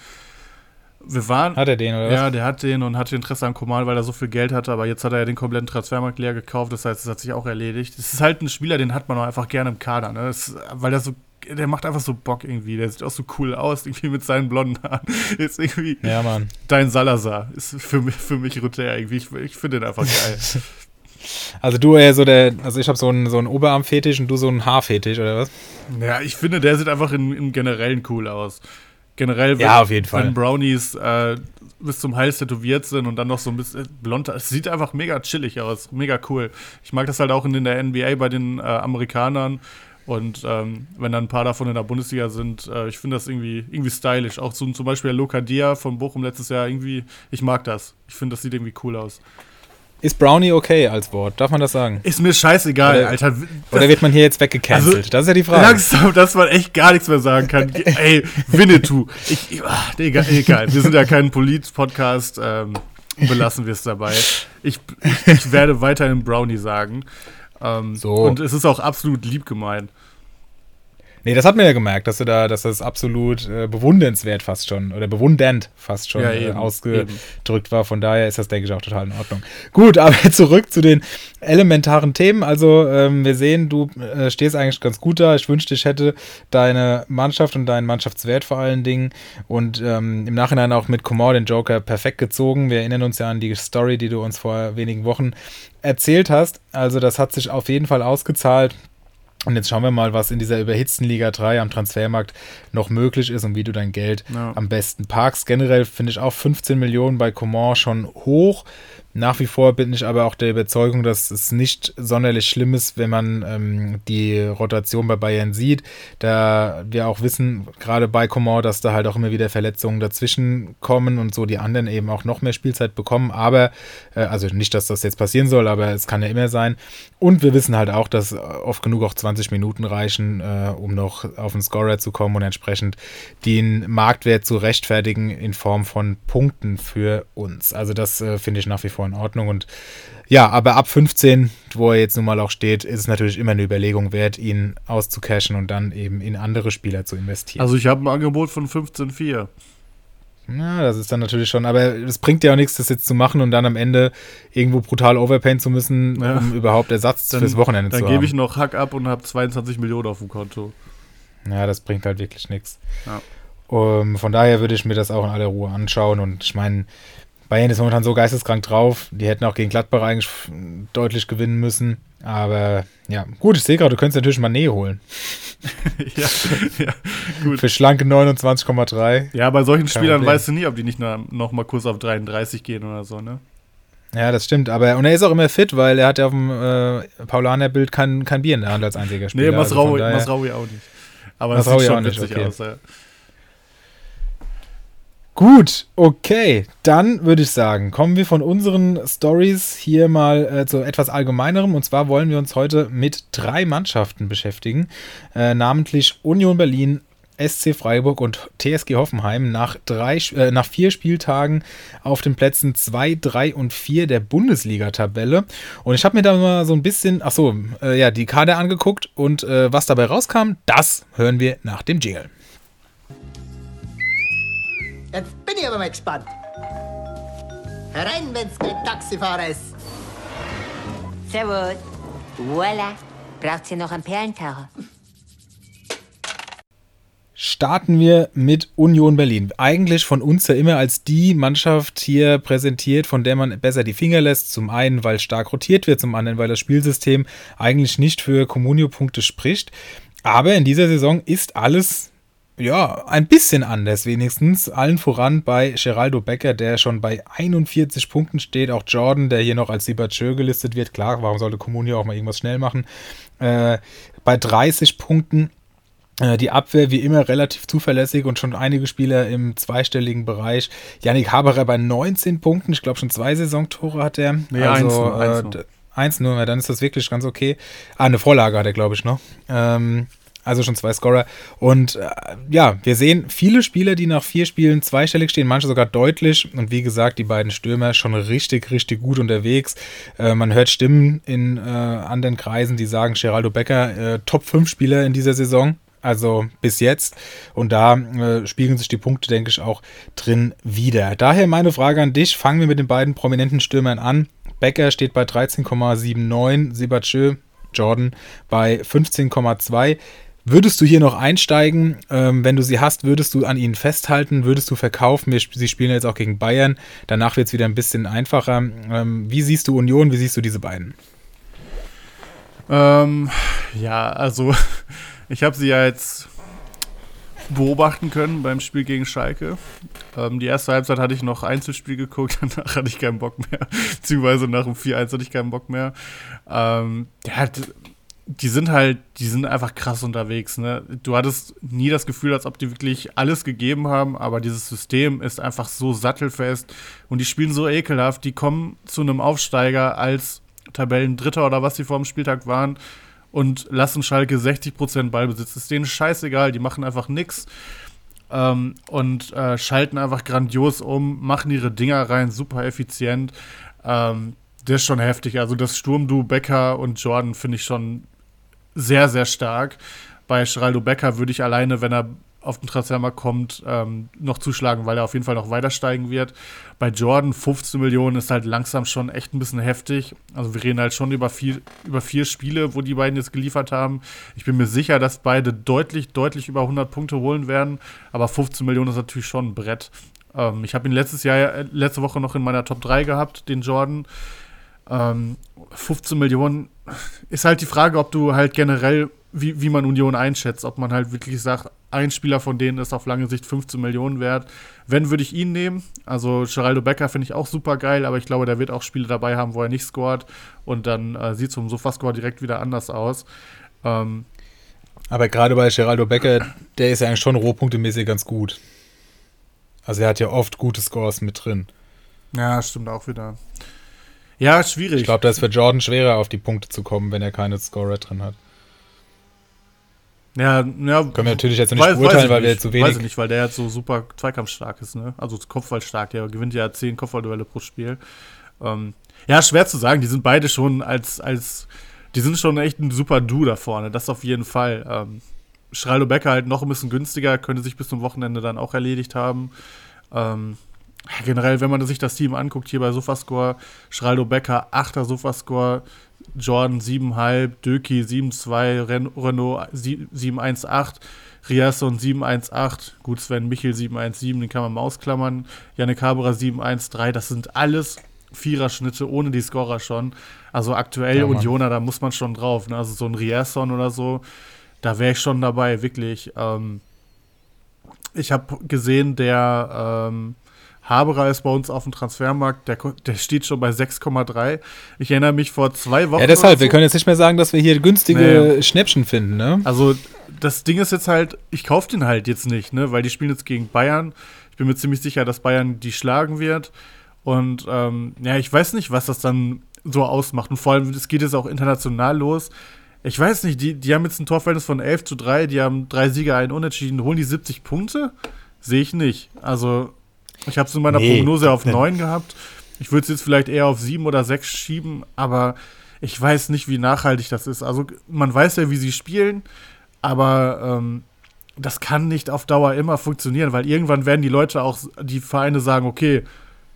Wir waren. Hat er den, oder? Ja, der hat den und hatte Interesse an Command, weil er so viel Geld hatte, aber jetzt hat er ja den kompletten Transfermarkt leer gekauft, das heißt, es hat sich auch erledigt. Es ist halt ein Spieler, den hat man auch einfach gerne im Kader, ne? Das, weil er so der macht einfach so Bock irgendwie. Der sieht auch so cool aus, irgendwie mit seinen blonden Haaren. Ist irgendwie ja, Mann. dein Salazar. Ist für mich, für mich Rütter irgendwie. Ich, ich finde den einfach geil. Also du eher so der, also ich habe so einen, so einen Oberarmfetisch und du so einen Haarfetisch, oder was? Ja, ich finde, der sieht einfach im, im Generellen cool aus. Generell, wenn, ja, auf jeden Fall. wenn Brownies äh, bis zum Hals tätowiert sind und dann noch so ein bisschen blond. Es sieht einfach mega chillig aus, mega cool. Ich mag das halt auch in der NBA bei den äh, Amerikanern und ähm, wenn dann ein paar davon in der Bundesliga sind, äh, ich finde das irgendwie, irgendwie stylisch. Auch so, zum Beispiel der Luca Dia von Bochum letztes Jahr, irgendwie, ich mag das. Ich finde, das sieht irgendwie cool aus. Ist Brownie okay als Wort? Darf man das sagen? Ist mir scheißegal, oder, Alter. Oder wird man hier jetzt weggecancelt? Also, das ist ja die Frage. Langsam, dass man echt gar nichts mehr sagen kann. Ey, Winnetou. Ich, ach, egal, egal. Wir sind ja kein Polit-Podcast. Ähm, belassen wir es dabei. Ich, ich, ich, werde weiterhin Brownie sagen. Ähm, so. Und es ist auch absolut lieb gemeint. Nee, das hat man ja gemerkt, dass du da, dass das absolut äh, bewundernswert fast schon oder bewundernd fast schon ja, äh, ausgedrückt eben. war. Von daher ist das, denke ich, auch total in Ordnung. Gut, aber zurück zu den elementaren Themen. Also, ähm, wir sehen, du äh, stehst eigentlich ganz gut da. Ich wünschte, ich hätte deine Mannschaft und deinen Mannschaftswert vor allen Dingen und ähm, im Nachhinein auch mit Komor den Joker perfekt gezogen. Wir erinnern uns ja an die Story, die du uns vor wenigen Wochen erzählt hast. Also, das hat sich auf jeden Fall ausgezahlt. Und jetzt schauen wir mal, was in dieser überhitzten Liga 3 am Transfermarkt noch möglich ist und wie du dein Geld ja. am besten parkst. Generell finde ich auch 15 Millionen bei Coman schon hoch. Nach wie vor bin ich aber auch der Überzeugung, dass es nicht sonderlich schlimm ist, wenn man ähm, die Rotation bei Bayern sieht. Da wir auch wissen, gerade bei Coman, dass da halt auch immer wieder Verletzungen dazwischen kommen und so die anderen eben auch noch mehr Spielzeit bekommen. Aber, äh, also nicht, dass das jetzt passieren soll, aber es kann ja immer sein. Und wir wissen halt auch, dass oft genug auch 20 Minuten reichen, äh, um noch auf den Scorer zu kommen und entsprechend den Marktwert zu rechtfertigen in Form von Punkten für uns. Also das äh, finde ich nach wie vor in Ordnung. Und ja, aber ab 15, wo er jetzt nun mal auch steht, ist es natürlich immer eine Überlegung wert, ihn auszucashen und dann eben in andere Spieler zu investieren. Also ich habe ein Angebot von 15,4. Ja, das ist dann natürlich schon, aber es bringt ja auch nichts, das jetzt zu machen und dann am Ende irgendwo brutal overpayen zu müssen, ja. um überhaupt Ersatz dann, fürs Wochenende zu haben. Dann gebe ich noch Hack ab und habe 22 Millionen auf dem Konto. Ja, das bringt halt wirklich nichts. Ja. Um, von daher würde ich mir das auch in aller Ruhe anschauen und ich meine, Bayern ist momentan so geisteskrank drauf. Die hätten auch gegen Gladbach eigentlich deutlich gewinnen müssen. Aber ja, gut, ich sehe gerade, du könntest natürlich Mané holen. ja, ja, gut. Für schlanke 29,3. Ja, bei solchen Kein Spielern Problem. weißt du nie, ob die nicht noch mal kurz auf 33 gehen oder so, ne? Ja, das stimmt. Aber und er ist auch immer fit, weil er hat ja auf dem äh, Paulaner-Bild kein, kein Bier in der Hand als einziger Spieler. Nee, Masraui, also Masraui auch nicht. Aber das sieht schon witzig okay. aus. Ja. Gut, okay. Dann würde ich sagen, kommen wir von unseren Stories hier mal äh, zu etwas Allgemeinerem. Und zwar wollen wir uns heute mit drei Mannschaften beschäftigen, äh, namentlich Union Berlin, SC Freiburg und TSG Hoffenheim nach, drei, äh, nach vier Spieltagen auf den Plätzen 2, 3 und 4 der Bundesliga-Tabelle. Und ich habe mir da mal so ein bisschen, achso, äh, ja, die Kader angeguckt und äh, was dabei rauskam, das hören wir nach dem Jingle. Jetzt bin ich aber mal gespannt. Herein, wenn's kein Taxifahrer ist. Servus. Voila. Braucht ihr noch einen Perlentaucher? starten wir mit Union Berlin. Eigentlich von uns ja immer als die Mannschaft hier präsentiert, von der man besser die Finger lässt. Zum einen, weil stark rotiert wird, zum anderen, weil das Spielsystem eigentlich nicht für Communio-Punkte spricht. Aber in dieser Saison ist alles ja, ein bisschen anders wenigstens. Allen voran bei Geraldo Becker, der schon bei 41 Punkten steht. Auch Jordan, der hier noch als Sibachö gelistet wird. Klar, warum sollte Comunio auch mal irgendwas schnell machen? Äh, bei 30 Punkten. Äh, die Abwehr wie immer relativ zuverlässig und schon einige Spieler im zweistelligen Bereich. Yannick Haberer bei 19 Punkten. Ich glaube schon zwei Saisontore hat er. Nee, also, eins äh. Eins nur, dann ist das wirklich ganz okay. Ah, eine Vorlage hat er, glaube ich, noch. Ähm, also schon zwei Scorer. Und äh, ja, wir sehen viele Spieler, die nach vier Spielen zweistellig stehen, manche sogar deutlich. Und wie gesagt, die beiden Stürmer schon richtig, richtig gut unterwegs. Äh, man hört Stimmen in äh, anderen Kreisen, die sagen, Geraldo Becker, äh, Top 5 Spieler in dieser Saison. Also bis jetzt. Und da äh, spiegeln sich die Punkte, denke ich, auch drin wieder. Daher meine Frage an dich. Fangen wir mit den beiden prominenten Stürmern an. Becker steht bei 13,79, Sibachö, Jordan bei 15,2. Würdest du hier noch einsteigen? Ähm, wenn du sie hast, würdest du an ihnen festhalten? Würdest du verkaufen? Wir, sie spielen jetzt auch gegen Bayern. Danach wird es wieder ein bisschen einfacher. Ähm, wie siehst du Union? Wie siehst du diese beiden? Ähm, ja, also ich habe sie ja jetzt beobachten können beim Spiel gegen Schalke. Ähm, die erste Halbzeit hatte ich noch Einzelspiel geguckt, danach hatte ich keinen Bock mehr. Beziehungsweise nach dem 4-1 hatte ich keinen Bock mehr. Ähm, hat, die sind halt, die sind einfach krass unterwegs. Ne? Du hattest nie das Gefühl, als ob die wirklich alles gegeben haben, aber dieses System ist einfach so sattelfest und die spielen so ekelhaft. Die kommen zu einem Aufsteiger als Tabellendritter oder was sie vor dem Spieltag waren und lassen Schalke 60% Ballbesitz. Ist denen scheißegal, die machen einfach nix. Ähm, und äh, schalten einfach grandios um, machen ihre Dinger rein, super effizient. Ähm, das ist schon heftig. Also das Sturmdu Becker und Jordan finde ich schon sehr, sehr stark. Bei Geraldo Becker würde ich alleine, wenn er auf den Transfermarkt kommt, ähm, noch zuschlagen, weil er auf jeden Fall noch weiter steigen wird. Bei Jordan 15 Millionen ist halt langsam schon echt ein bisschen heftig. Also wir reden halt schon über vier, über vier Spiele, wo die beiden jetzt geliefert haben. Ich bin mir sicher, dass beide deutlich, deutlich über 100 Punkte holen werden. Aber 15 Millionen ist natürlich schon ein Brett. Ähm, ich habe ihn letztes Jahr, äh, letzte Woche noch in meiner Top 3 gehabt, den Jordan. Ähm, 15 Millionen ist halt die Frage, ob du halt generell, wie, wie man Union einschätzt, ob man halt wirklich sagt, ein Spieler von denen ist auf lange Sicht 15 Millionen wert. Wenn, würde ich ihn nehmen. Also Geraldo Becker finde ich auch super geil, aber ich glaube, der wird auch Spiele dabei haben, wo er nicht scored und dann äh, sieht so ein Sofascore direkt wieder anders aus. Ähm, Aber gerade bei Geraldo Becker, der ist ja eigentlich schon rohpunktemäßig ganz gut. Also er hat ja oft gute Scores mit drin. ja, stimmt auch wieder. Ja, schwierig. Ich glaube, da ist für Jordan schwerer auf die Punkte zu kommen, wenn er keine Scorer drin hat. ja, ja, Können wir natürlich jetzt nicht Weiß- weiß beurteilen, ich weil wir nicht. jetzt so Weiß ich wenig. nicht, weil der jetzt so super zweikampfstark ist, ne? Also Kopfballstark, der gewinnt ja 10 Kopfballduelle pro Spiel. Ähm, ja, schwer zu sagen, die sind beide schon als, als, die sind schon echt ein super Du da vorne, das auf jeden Fall. Ähm, Schraldo Becker halt noch ein bisschen günstiger, könnte sich bis zum Wochenende dann auch erledigt haben. Ähm, generell, wenn man sich das Team anguckt, hier bei Sofascore, Schraldo Becker, 8er Sofascore, Jordan 7,5, Döki 7,2, Ren Renault 7,18, Riasson 7,18, gut, Sven Michel 7,17, den kann man mal ausklammern, Yannick Haberer 7,13, das sind alles Viererschnitte ohne die Scorer schon. Also aktuell Ja. Unioner, da muss man schon drauf. Ne? Also so ein Riasson oder so, da wäre ich schon dabei, wirklich. Ähm, ich habe gesehen, der ähm, Haberer ist bei uns auf dem Transfermarkt, der, der steht schon bei 6,3. Ich erinnere mich vor zwei Wochen. Ja, deshalb, oder wir so, können jetzt nicht mehr sagen, dass wir hier günstige Nee. Schnäppchen finden, ne? Also, das Ding ist jetzt halt, ich kaufe den halt jetzt nicht, ne? Weil die spielen jetzt gegen Bayern. Ich bin mir ziemlich sicher, dass Bayern die schlagen wird. Und ähm, ja, ich weiß nicht, was das dann so ausmacht. Und vor allem, es geht jetzt auch international los. Ich weiß nicht, die, die haben jetzt ein Torverhältnis von 11 zu 3, die haben drei Sieger, einen Unentschieden. Holen die 70 Punkte? Sehe ich nicht. Also, ich habe es in meiner Nee. Prognose auf Nee. 9 gehabt. Ich würde es jetzt vielleicht eher auf 7 oder 6 schieben, aber ich weiß nicht, wie nachhaltig das ist. Also, man weiß ja, wie sie spielen, aber ähm, das kann nicht auf Dauer immer funktionieren, weil irgendwann werden die Leute auch, die Vereine sagen, okay,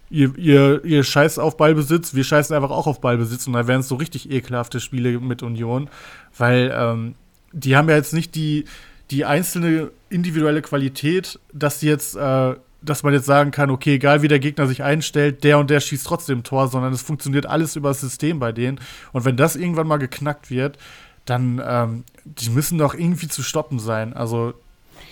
ihr, ihr, ihr scheißt auf Ballbesitz, wir scheißen einfach auch auf Ballbesitz und dann werden es so richtig ekelhafte Spiele mit Union, weil ähm, die haben ja jetzt nicht die, die einzelne individuelle Qualität, dass sie jetzt, äh, dass man jetzt sagen kann, okay, egal wie der Gegner sich einstellt, der und der schießt trotzdem Tor, sondern es funktioniert alles über das System bei denen. Und wenn das irgendwann mal geknackt wird, dann, ähm, die müssen doch irgendwie zu stoppen sein. Also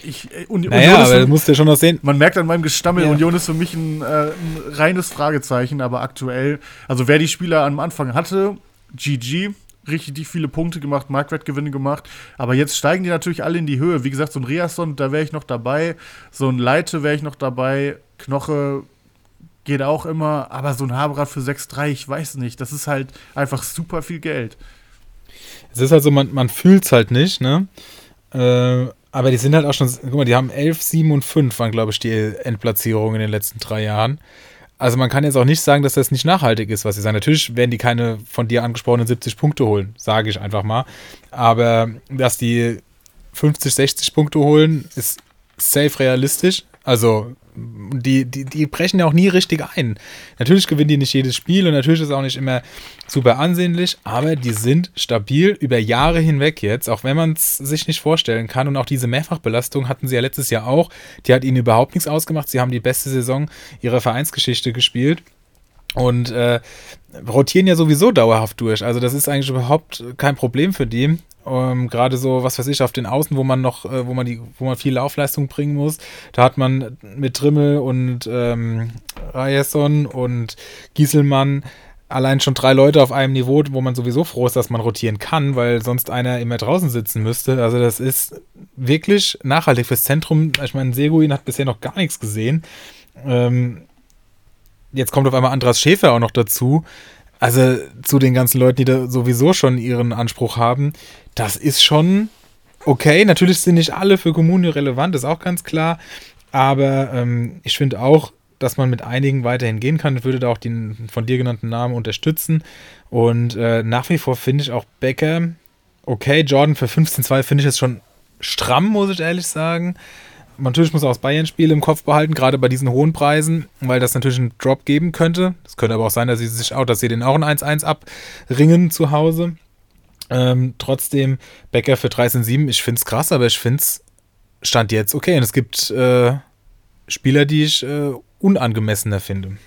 ich, äh, und, naja, aber du musst ja schon noch sehen. Man merkt an meinem Gestammel, ja. Union ist für mich ein, äh, ein reines Fragezeichen, aber aktuell, also wer die Spieler am Anfang hatte, GG, richtig viele Punkte gemacht, Marktwertgewinne gemacht. Aber jetzt steigen die natürlich alle in die Höhe. Wie gesagt, so ein Riasson, da wäre ich noch dabei. So ein Leite wäre ich noch dabei. Knoche geht auch immer. Aber so ein Haberat für 6,3, ich weiß nicht. Das ist halt einfach super viel Geld. Es ist halt so, man, man fühlt es halt nicht, ne? Äh, aber die sind halt auch schon, guck mal, die haben 11, 7 und 5 waren, glaube ich, die Endplatzierungen in den letzten drei Jahren. Also man kann jetzt auch nicht sagen, dass das nicht nachhaltig ist, was sie sagen. Natürlich werden die keine von dir angesprochenen 70 Punkte holen, sage ich einfach mal. Aber dass die 50, 60 Punkte holen, ist safe realistisch. Also die, die, die brechen ja auch nie richtig ein. Natürlich gewinnen die nicht jedes Spiel und natürlich ist es auch nicht immer super ansehnlich, aber die sind stabil über Jahre hinweg jetzt, auch wenn man es sich nicht vorstellen kann. Und auch diese Mehrfachbelastung hatten sie ja letztes Jahr auch. Die hat ihnen überhaupt nichts ausgemacht. Sie haben die beste Saison ihrer Vereinsgeschichte gespielt und äh, rotieren ja sowieso dauerhaft durch. Also das ist eigentlich überhaupt kein Problem für die. Ähm, Gerade so, was weiß ich, auf den Außen, wo man noch, äh, wo man die, wo man viel Laufleistung bringen muss. Da hat man mit Trimmel und ähm, Rayeson und Gieselmann allein schon drei Leute auf einem Niveau, wo man sowieso froh ist, dass man rotieren kann, weil sonst einer immer draußen sitzen müsste. Also das ist wirklich nachhaltig fürs Zentrum. Ich meine, Seguin hat bisher noch gar nichts gesehen. Ähm, jetzt kommt auf einmal Andras Schäfer auch noch dazu. Also zu den ganzen Leuten, die da sowieso schon ihren Anspruch haben, das ist schon okay. Natürlich sind nicht alle für Kommune relevant, ist auch ganz klar. Aber ähm, ich finde auch, dass man mit einigen weiterhin gehen kann. Ich würde da auch den von dir genannten Namen unterstützen. Und äh, nach wie vor finde ich auch Becker okay. Jordan für 15-2 finde ich jetzt schon stramm, muss ich ehrlich sagen. Natürlich muss auch das Bayern-Spiel im Kopf behalten, gerade bei diesen hohen Preisen, weil das natürlich einen Drop geben könnte. Es könnte aber auch sein, dass sie sich auch, dass sie den auch ein 1-1 abringen zu Hause. Ähm, trotzdem, Becker für 13,7, ich finde es krass, aber ich finde es Stand jetzt okay. Und es gibt äh, Spieler, die ich äh, unangemessener finde.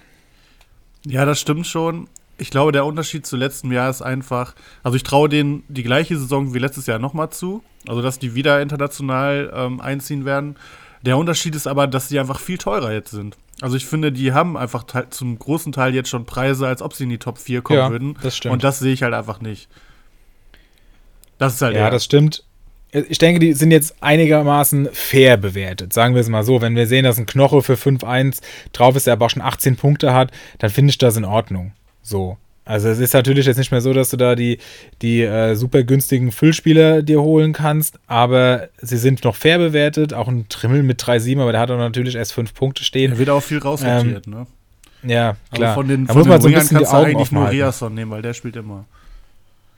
Ja, das stimmt schon. Ich glaube, der Unterschied zu letztem Jahr ist einfach, also ich traue denen die gleiche Saison wie letztes Jahr nochmal zu, also dass die wieder international ähm, einziehen werden. Der Unterschied ist aber, dass sie einfach viel teurer jetzt sind. Also ich finde, die haben einfach zum großen Teil jetzt schon Preise, als ob sie in die Top 4 kommen ja, würden. Das stimmt. Und das sehe ich halt einfach nicht. Das ist halt Ja, das stimmt. Ich denke, die sind jetzt einigermaßen fair bewertet. Sagen wir es mal so. Wenn wir sehen, dass ein Knoche für 5-1 drauf ist, der aber auch schon 18 Punkte hat, dann finde ich das in Ordnung. So. Also es ist natürlich jetzt nicht mehr so, dass du da die, die äh, super günstigen Füllspieler dir holen kannst, aber sie sind noch fair bewertet. Auch ein Trimmel mit 3-7, aber der hat auch natürlich erst 5 Punkte stehen. Da wird auch viel rausrotiert, ähm, ne? Ja, klar. Aber von den, da von muss man so ein bisschen kannst du eigentlich nur Riasson nehmen, weil der spielt immer.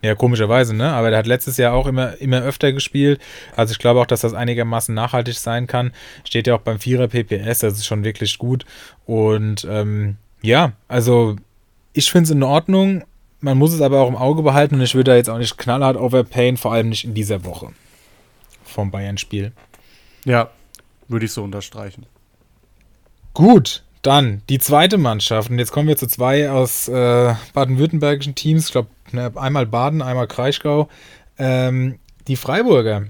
Ja, komischerweise, ne? Aber der hat letztes Jahr auch immer, immer öfter gespielt. Also ich glaube auch, dass das einigermaßen nachhaltig sein kann. Steht ja auch beim Vierer PPS, das ist schon wirklich gut. Und ähm, ja, also ich finde es in Ordnung. Man muss es aber auch im Auge behalten und ich würde da jetzt auch nicht knallhart overpayen, vor allem nicht in dieser Woche vom Bayern-Spiel. Ja, würde ich so unterstreichen. Gut, dann die zweite Mannschaft. Und jetzt kommen wir zu zwei aus äh, baden-württembergischen Teams. Ich glaube, ne, einmal Baden, einmal Kraichgau. Ähm, die Freiburger.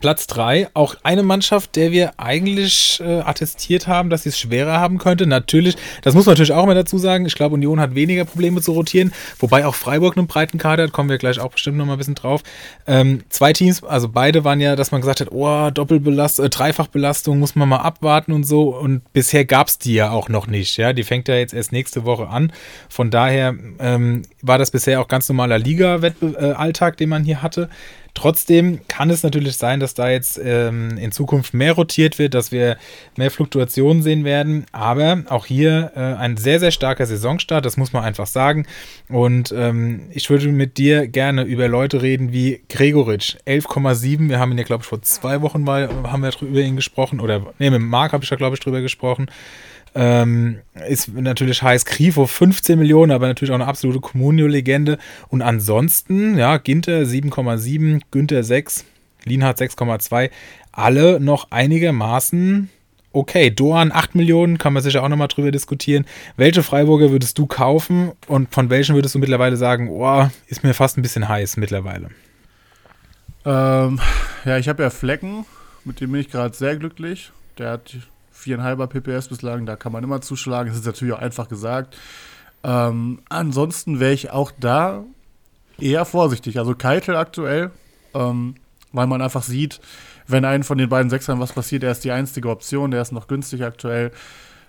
Platz 3, auch eine Mannschaft, der wir eigentlich äh, attestiert haben, dass sie es schwerer haben könnte. Natürlich, das muss man natürlich auch mal dazu sagen. Ich glaube, Union hat weniger Probleme zu rotieren, wobei auch Freiburg einen breiten Kader hat, kommen wir gleich auch bestimmt noch mal ein bisschen drauf. Ähm, zwei Teams, also beide waren ja, dass man gesagt hat, oh, Doppelbelastung, äh, Dreifachbelastung muss man mal abwarten und so. Und bisher gab es die ja auch noch nicht. Ja, die fängt ja jetzt erst nächste Woche an. Von daher ähm, war das bisher auch ganz normaler Liga-Alltag, den man hier hatte. Trotzdem kann es natürlich sein, dass da jetzt ähm, in Zukunft mehr rotiert wird, dass wir mehr Fluktuationen sehen werden. Aber auch hier äh, ein sehr, sehr starker Saisonstart, das muss man einfach sagen. Und ähm, ich würde mit dir gerne über Leute reden wie Gregoritsch, 11,7. Wir haben ihn ja, glaube ich, vor zwei Wochen mal haben wir über ihn gesprochen. Oder nee, mit Marc habe ich da, glaube ich, drüber gesprochen. Ähm, ist natürlich heiß Grifo 15 Millionen, aber natürlich auch eine absolute Comunio-Legende. Und ansonsten, ja, Ginter 7,7, Günther 6, Lienhardt 6,2, alle noch einigermaßen okay. Doan 8 Millionen, kann man sicher auch nochmal drüber diskutieren. Welche Freiburger würdest du kaufen und von welchen würdest du mittlerweile sagen, oh, ist mir fast ein bisschen heiß mittlerweile? Ähm, ja, ich habe ja Flecken mit dem bin ich gerade sehr glücklich. Der hat viereinhalber PPS bislang, da kann man immer zuschlagen. Das ist natürlich auch einfach gesagt. Ähm, ansonsten wäre ich auch da eher vorsichtig. Also Keitel aktuell, ähm, weil man einfach sieht, wenn einem von den beiden Sechsern was passiert, er ist die einzige Option, der ist noch günstig aktuell.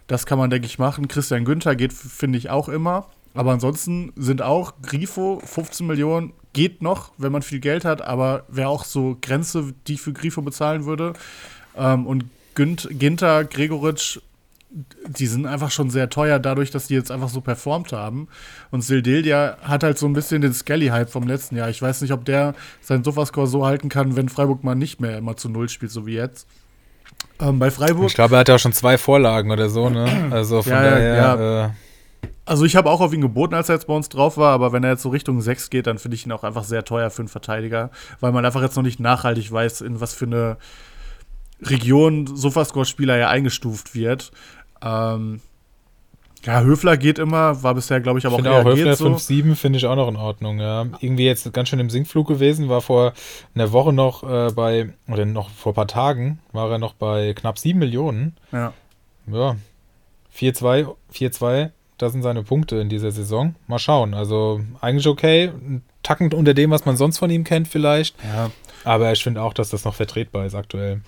Das kann man, denke ich, machen. Christian Günther geht, finde ich, auch immer. Aber ansonsten sind auch Grifo 15 Millionen geht noch, wenn man viel Geld hat, aber wäre auch so Grenze, die ich für Grifo bezahlen würde. Ähm, und Ginter, Gregoritsch, die sind einfach schon sehr teuer, dadurch, dass die jetzt einfach so performt haben. Und Sildelia hat halt so ein bisschen den Skelly-Hype vom letzten Jahr. Ich weiß nicht, ob der seinen Sofascore so halten kann, wenn Freiburg mal nicht mehr immer zu Null spielt, so wie jetzt. Ähm, bei Freiburg. Ich glaube, er hat ja auch schon zwei Vorlagen oder so, ne? Also von Ja, daher. ja. Äh, Also ich habe auch auf ihn geboten, als er jetzt bei uns drauf war, aber wenn er jetzt so Richtung 6 geht, dann finde ich ihn auch einfach sehr teuer für einen Verteidiger, weil man einfach jetzt noch nicht nachhaltig weiß, in was für eine Region Sofascore-Spieler ja eingestuft wird. Ähm, ja, Höfler geht immer, war bisher, glaube ich, aber Ich auch auch Höfler geht so. 5-7 finde ich auch noch in Ordnung, ja. Irgendwie jetzt ganz schön im Sinkflug gewesen, war vor einer Woche noch äh, bei, oder noch vor ein paar Tagen, war er noch bei knapp 7 Millionen. Ja. Ja. 4-2, 4-2, das sind seine Punkte in dieser Saison. Mal schauen. Also eigentlich okay. Ein Tacken unter dem, was man sonst von ihm kennt, vielleicht. ja. Aber ich finde auch, dass das noch vertretbar ist aktuell.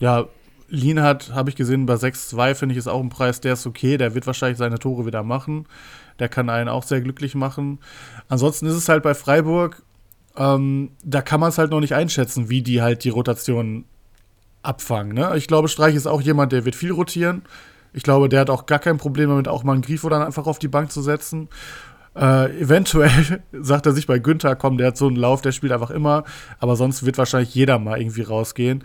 Ja, Lean hat, habe ich gesehen, bei 6-2 finde ich ist auch ein Preis, der ist okay. Der wird wahrscheinlich seine Tore wieder machen. Der kann einen auch sehr glücklich machen. Ansonsten ist es halt bei Freiburg, ähm, da kann man es halt noch nicht einschätzen, wie die halt die Rotation abfangen. Ne? Ich glaube, Streich ist auch jemand, der wird viel rotieren. Ich glaube, der hat auch gar kein Problem damit, auch mal einen Grifo dann einfach auf die Bank zu setzen. Äh, eventuell sagt er sich bei Günther, komm, der hat so einen Lauf, der spielt einfach immer. Aber sonst wird wahrscheinlich jeder mal irgendwie rausgehen.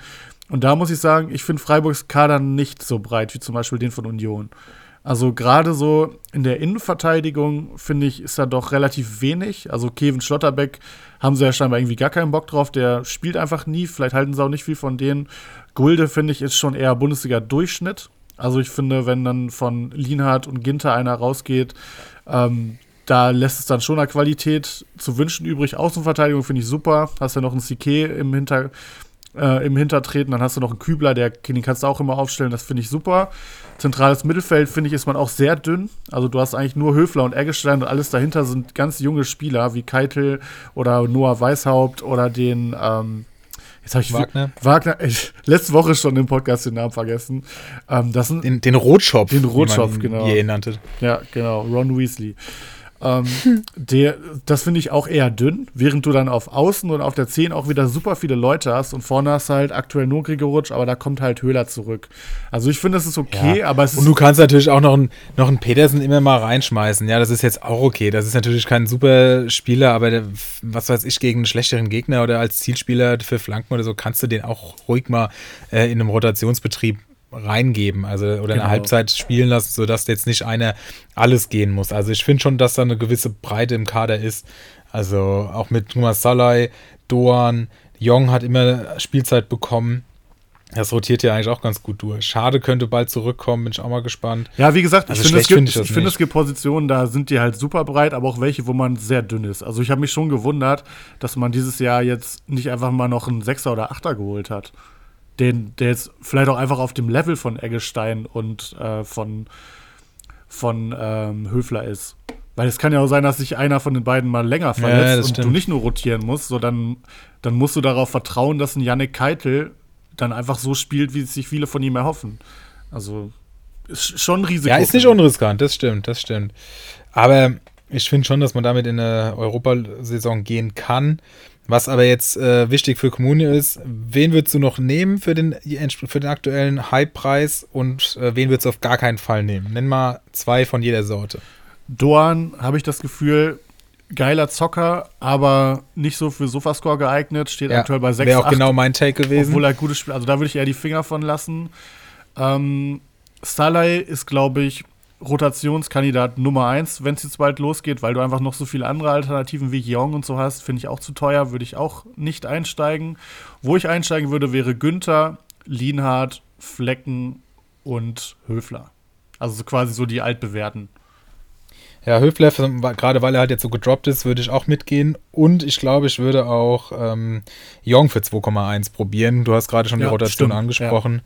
Und da muss ich sagen, ich finde Freiburgs Kader nicht so breit wie zum Beispiel den von Union. Also gerade so in der Innenverteidigung, finde ich, ist da doch relativ wenig. Also Kevin Schlotterbeck haben sie ja scheinbar irgendwie gar keinen Bock drauf. Der spielt einfach nie. Vielleicht halten sie auch nicht viel von denen. Gulde, finde ich, ist schon eher Bundesliga-Durchschnitt. Also ich finde, wenn dann von Lienhardt und Ginter einer rausgeht, ähm, da lässt es dann schon eine Qualität zu wünschen übrig. Außenverteidigung finde ich super. Hast ja noch einen CK im, Hinter, äh, im Hintertreten, dann hast du noch einen Kübler, der, den kannst du auch immer aufstellen, das finde ich super. Zentrales Mittelfeld, finde ich, ist man auch sehr dünn. Also du hast eigentlich nur Höfler und Eggestein und alles dahinter sind ganz junge Spieler wie Keitel oder Noah Weishaupt oder den, ähm, jetzt habe ich Wagner? Wagner, ich, letzte Woche schon im Podcast den Namen vergessen. Ähm, das sind Den, den Rotschopf. Den Rotschopf, ihn genau. Je nannte. ja, genau, Ron Weasley. Ähm, der, das finde ich auch eher dünn, während du dann auf Außen und auf der 10 auch wieder super viele Leute hast und vorne hast du halt aktuell nur Grigorutsch, aber da kommt halt Höhler zurück. Also ich finde, das ist okay, Ja. aber es Und ist du kannst natürlich auch noch einen, noch einen Petersen immer mal reinschmeißen. Ja, das ist jetzt auch okay. Das ist natürlich kein super Spieler, aber der, was weiß ich, gegen einen schlechteren Gegner oder als Zielspieler für Flanken oder so, kannst du den auch ruhig mal äh, in einem Rotationsbetrieb reingeben, also oder Genau. eine Halbzeit spielen lassen, sodass jetzt nicht einer alles gehen muss. Also ich finde schon, dass da eine gewisse Breite im Kader ist. Also auch mit Thomas Salai, Doan, Jong hat immer Spielzeit bekommen. Das rotiert ja eigentlich auch ganz gut durch. Schade könnte bald zurückkommen, bin ich auch mal gespannt. Ja, wie gesagt, Also ich finde, es gibt, finde ich ich finde, es gibt Positionen, da sind die halt super breit, aber auch welche, wo man sehr dünn ist. Also ich habe mich schon gewundert, dass man dieses Jahr jetzt nicht einfach mal noch einen Sechser oder Achter geholt hat. Den, der jetzt vielleicht auch einfach auf dem Level von Eggestein und äh, von, von ähm, Höfler ist. Weil es kann ja auch sein, dass sich einer von den beiden mal länger verletzt das und du stimmt. nicht nur rotieren musst, so dann, musst du darauf vertrauen, dass ein Yannick Keitel dann einfach so spielt, wie sich viele von ihm erhoffen. Also ist schon ein Risiko. Ja, ist nicht unriskant, das stimmt, das stimmt. Aber ich finde schon, dass man damit in eine Europasaison gehen kann. Was aber jetzt äh, wichtig für Kommune ist, wen würdest du noch nehmen für den, für den aktuellen Hype-Preis und äh, wen würdest du auf gar keinen Fall nehmen? Nenn mal zwei von jeder Sorte. Doan habe ich das Gefühl, geiler Zocker, aber nicht so für Sofascore geeignet. Steht aktuell bei 6, Wäre auch 8, genau mein Take gewesen. obwohl er gutes Spiel, also da würde ich eher die Finger von lassen. Ähm, Salai ist, glaube ich, Rotationskandidat Nummer 1, wenn es jetzt bald losgeht, weil du einfach noch so viele andere Alternativen wie Young und so hast, finde ich auch zu teuer, würde ich auch nicht einsteigen. Wo ich einsteigen würde, wäre Günther, Lienhardt, Flecken und Höfler. Also so quasi so die altbewährten. Ja, Höfler, gerade weil er halt jetzt so gedroppt ist, würde ich auch mitgehen. Und ich glaube, ich würde auch ähm, Young für 2,1 probieren. Du hast gerade schon die Ja, Rotation stimmt, angesprochen.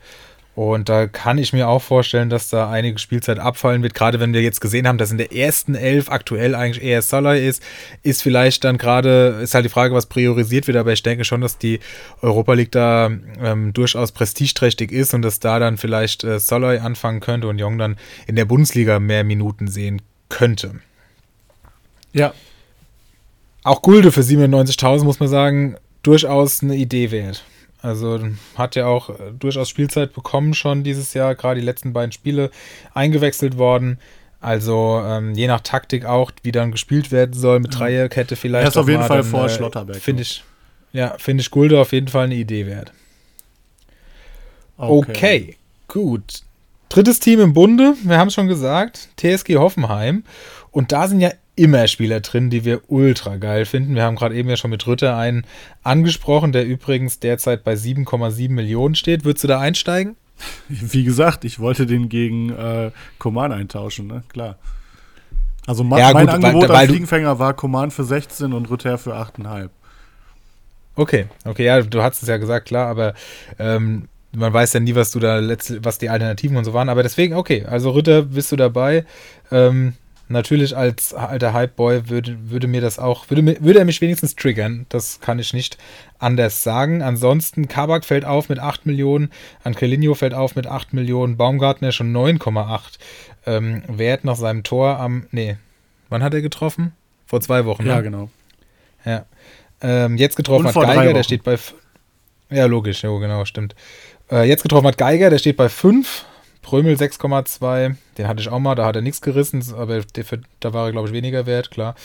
Und da kann ich mir auch vorstellen, dass da einige Spielzeit abfallen wird. Gerade wenn wir jetzt gesehen haben, dass in der ersten Elf aktuell eigentlich eher Salah ist, ist vielleicht dann gerade, ist halt die Frage, was priorisiert wird. Aber ich denke schon, dass die Europa League da ähm, durchaus prestigeträchtig ist und dass da dann vielleicht äh, Salah anfangen könnte und Jong dann in der Bundesliga mehr Minuten sehen könnte. Ja, Auch Gulde für 97.000 muss man sagen, durchaus eine Idee wert. Also hat ja auch äh, durchaus Spielzeit bekommen schon dieses Jahr, gerade die letzten beiden Spiele eingewechselt worden. Also ähm, je nach Taktik auch, wie dann gespielt werden soll, mit Dreierkette vielleicht. Er ist auf jeden Fall dann, vor äh, Schlotterbeck, Finde ich, ja, finde ich Gulde auf jeden Fall eine Idee wert. Okay. gut. Drittes Team im Bunde, wir haben es schon gesagt, TSG Hoffenheim. Und da sind ja immer Spieler drin, die wir ultra geil finden. Wir haben gerade eben ja schon mit Rütter einen angesprochen, der übrigens derzeit bei 7,7 Millionen steht. Würdest du da einsteigen? Wie gesagt, ich wollte den gegen äh, Coman eintauschen, ne? Klar. Also ma Ja, mein gut, weil- Angebot weil als Fliegenfänger war Coman für 16 und Rütter für 8,5. Okay, okay, ja, du hast es ja gesagt, klar, aber ähm, man weiß ja nie, was du da letztlich, was die Alternativen und so waren. Aber deswegen, okay, also Ritter, bist du dabei? Ähm, natürlich als alter Hypeboy würde, würde mir das auch, würde, würde er mich wenigstens triggern. Das kann ich nicht anders sagen. Ansonsten, Kabak fällt auf mit 8 Millionen, Angelino fällt auf mit 8 Millionen, Baumgartner schon 9,8 ähm, Wert nach seinem Tor am, nee, wann hat er getroffen? Vor zwei Wochen, ne? Ja, genau. Ja. Ähm, jetzt getroffen Und hat Geiger, der steht bei. f- Ja, logisch, ja, genau, stimmt. Äh, jetzt getroffen hat Geiger, der steht bei 5. Prömel 6,2. Den hatte ich auch mal, da hat er nichts gerissen, aber für- da war er, glaube ich, weniger wert, klar.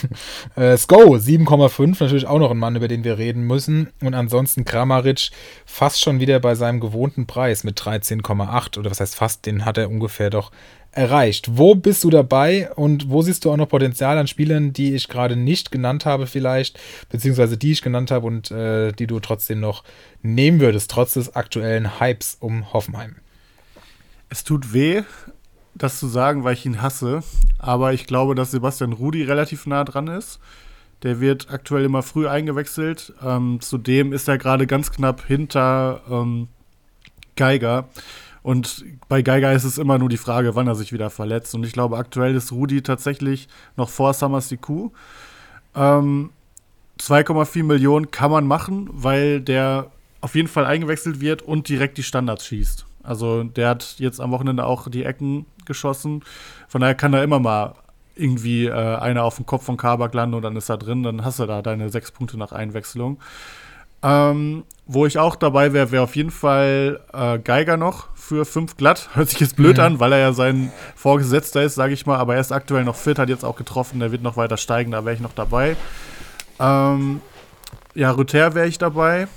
äh, Sko 7,5, natürlich auch noch ein Mann, über den wir reden müssen. Und ansonsten Kramaric fast schon wieder bei seinem gewohnten Preis mit 13,8. Oder was heißt fast, den hat er ungefähr doch erreicht. Wo bist du dabei und wo siehst du auch noch Potenzial an Spielern, die ich gerade nicht genannt habe vielleicht, beziehungsweise die ich genannt habe und äh, die du trotzdem noch nehmen würdest, trotz des aktuellen Hypes um Hoffenheim? Es tut weh, das zu sagen, weil ich ihn hasse. Aber ich glaube, dass Sebastian Rudi relativ nah dran ist. Der wird aktuell immer früh eingewechselt. Ähm, zudem ist er gerade ganz knapp hinter ähm, Geiger. Und bei Geiger ist es immer nur die Frage, wann er sich wieder verletzt. Und ich glaube, aktuell ist Rudi tatsächlich noch vor Summers Kuh. Ähm, 2,4 Millionen kann man machen, weil der auf jeden Fall eingewechselt wird und direkt die Standards schießt. Also der hat jetzt am Wochenende auch die Ecken geschossen. Von daher kann da immer mal irgendwie äh, einer auf dem Kopf von Kabak landen und dann ist er drin. Dann hast du da deine sechs Punkte nach Einwechslung. Ähm, wo ich auch dabei wäre, wäre auf jeden Fall äh, Geiger noch für fünf glatt. Hört sich jetzt blöd Mhm. an, weil er ja sein Vorgesetzter ist, sage ich mal. Aber er ist aktuell noch fit, hat jetzt auch getroffen. Der wird noch weiter steigen, da wäre ich noch dabei. Ähm, ja, Ruther wäre ich dabei.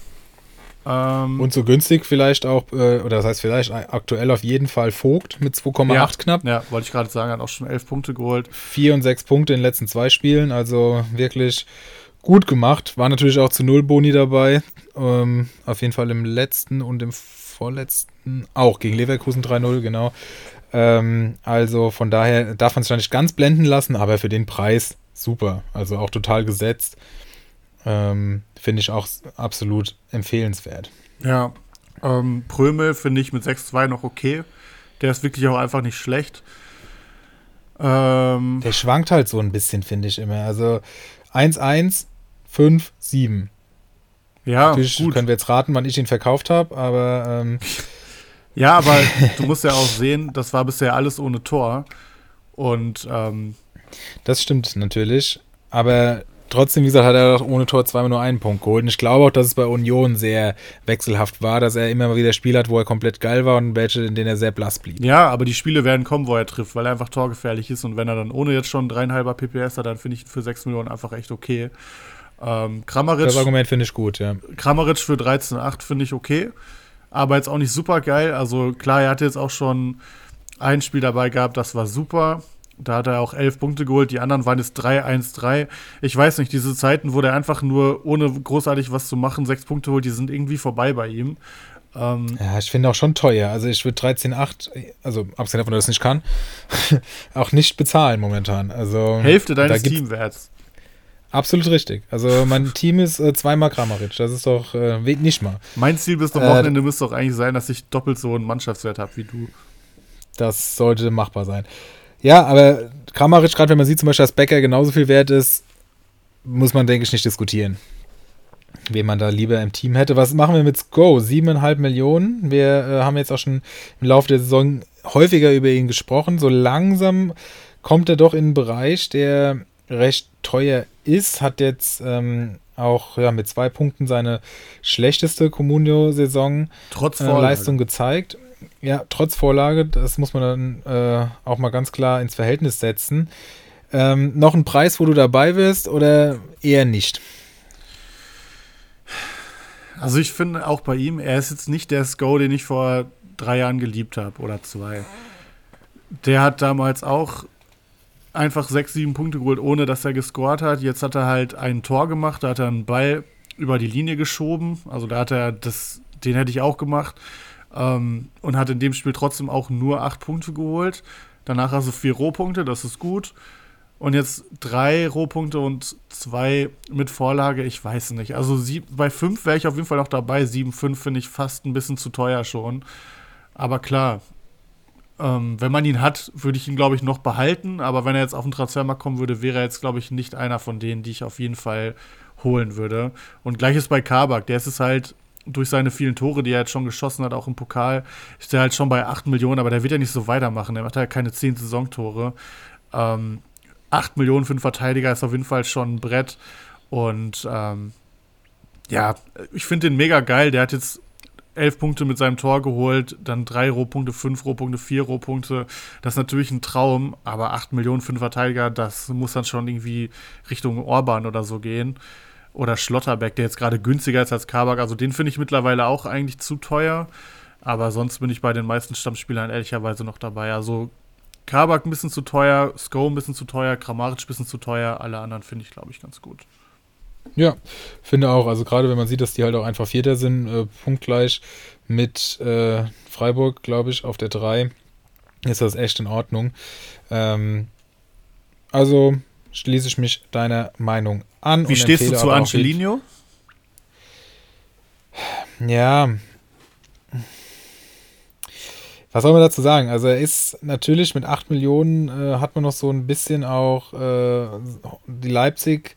Ähm, Und so günstig vielleicht auch, äh, oder das heißt vielleicht aktuell auf jeden Fall Vogt mit 2,8 ja, knapp. Ja, wollte ich gerade sagen, hat auch schon elf Punkte geholt. Vier und sechs Punkte in den letzten zwei Spielen, also wirklich gut gemacht. War natürlich auch zu null Boni dabei. Ähm, auf jeden Fall im letzten und im vorletzten auch gegen Leverkusen 3-0, genau. Ähm, also von daher darf man da nicht ganz blenden lassen, aber für den Preis super. Also auch total gesetzt. Ähm, Finde ich auch absolut empfehlenswert. Ja, ähm, Prömel finde ich mit 6-2 noch okay. Der ist wirklich auch einfach nicht schlecht. Ähm, Der schwankt halt so ein bisschen, finde ich immer. Also 1-1, 5, 7. ja, Natürlich gut. können wir jetzt raten, wann ich ihn verkauft habe, aber ähm, Ja, aber du musst ja auch sehen, das war bisher alles ohne Tor. Und ähm, das stimmt natürlich. Aber trotzdem, wie gesagt, hat er doch ohne Tor zweimal nur einen Punkt geholt. Und ich glaube auch, dass es bei Union sehr wechselhaft war, dass er immer mal wieder Spiele hat, wo er komplett geil war und welche, in denen er sehr blass blieb. ja, aber die Spiele werden kommen, wo er trifft, weil er einfach torgefährlich ist. Und wenn er dann ohne jetzt schon dreieinhalber PPS hat, dann finde ich ihn für 6 Millionen einfach echt okay. Ähm, Kramaric, Das Argument finde ich gut, ja. Kramaric für 13,8 finde ich okay. Aber jetzt auch nicht super geil. Also klar, er hatte jetzt auch schon ein Spiel dabei gehabt, das war super. Da hat er auch elf Punkte geholt. Die anderen waren jetzt 3-1-3. Ich weiß nicht, diese Zeiten, wo der einfach nur ohne großartig was zu machen sechs Punkte holt, die sind irgendwie vorbei bei ihm. Ähm, Ja, ich finde auch schon teuer. Also ich würde 13,8, also abgesehen davon, dass ich es nicht kann, auch nicht bezahlen momentan. Also Hälfte deines Teamwerts. Absolut richtig. Also mein Team ist äh, zweimal Kramaric. Das ist doch äh, nicht mal. Mein Ziel bis zum Äh, Wochenende müsste doch eigentlich sein, dass ich doppelt so einen Mannschaftswert habe wie du. Das sollte machbar sein. Ja, aber Kramaric, gerade wenn man sieht zum Beispiel, dass Becker genauso viel wert ist, muss man, denke ich, nicht diskutieren. Wen man da lieber im Team hätte. Was machen wir mit Sko? Siebeneinhalb Millionen. Wir äh, haben jetzt auch schon im Laufe der Saison häufiger über ihn gesprochen. So langsam kommt er doch in einen Bereich, der recht teuer ist. Hat jetzt ähm, auch ja, mit zwei Punkten seine schlechteste Comunio-Saison Trotz äh, gezeigt. Ja, trotz Vorlage, das muss man dann äh, auch mal ganz klar ins Verhältnis setzen. Ähm, noch ein Preis, wo du dabei wirst oder eher nicht? Also ich finde auch bei ihm, er ist jetzt nicht der Sko, den ich vor drei Jahren geliebt habe oder zwei. Der hat damals auch einfach sechs, sieben Punkte geholt, ohne dass er gescored hat. Jetzt hat er halt ein Tor gemacht, da hat er einen Ball über die Linie geschoben. Also da hat er das, den hätte ich auch gemacht. Ähm, und hat in dem Spiel trotzdem auch nur acht Punkte geholt. Danach also vier Rohpunkte, das ist gut. Und jetzt drei Rohpunkte und zwei mit Vorlage, ich weiß nicht. Also bei fünf wäre ich auf jeden Fall noch dabei. Sieben, fünf finde ich fast ein bisschen zu teuer schon. Aber klar, ähm, wenn man ihn hat, würde ich ihn, glaube ich, noch behalten. Aber wenn er jetzt auf den Transfermarkt kommen würde, wäre er jetzt, glaube ich, nicht einer von denen, die ich auf jeden Fall holen würde. Und gleiches bei Kabak. Der ist es halt durch seine vielen Tore, die er jetzt schon geschossen hat, auch im Pokal, ist er halt schon bei 8 Millionen, aber der wird ja nicht so weitermachen. Der macht ja keine 10 Saisontore. Ähm, 8 Millionen für einen Verteidiger ist auf jeden Fall schon ein Brett. Und ähm, ja, ich finde den mega geil. Der hat jetzt elf Punkte mit seinem Tor geholt, dann drei Rohpunkte, fünf Rohpunkte, vier Rohpunkte. Das ist natürlich ein Traum, aber 8 Millionen für einen Verteidiger, das muss dann schon irgendwie Richtung Orban oder so gehen. Oder Schlotterbeck, der jetzt gerade günstiger ist als Kabak. Also den finde ich mittlerweile auch eigentlich zu teuer. Aber sonst bin ich bei den meisten Stammspielern ehrlicherweise noch dabei. Also Kabak ein bisschen zu teuer, Sko ein bisschen zu teuer, Kramaric ein bisschen zu teuer. Alle anderen finde ich, glaube ich, ganz gut. Ja, finde auch. Also gerade wenn man sieht, dass die halt auch einfach Vierter sind, äh, punktgleich mit äh, Freiburg, glaube ich, auf der 3, ist das echt in Ordnung. Ähm, also schließe ich mich deiner Meinung an. Wie stehst du zu Angelino? Ja. Was soll man dazu sagen? Also er ist natürlich mit 8 Millionen äh, hat man noch so ein bisschen auch äh, die Leipzig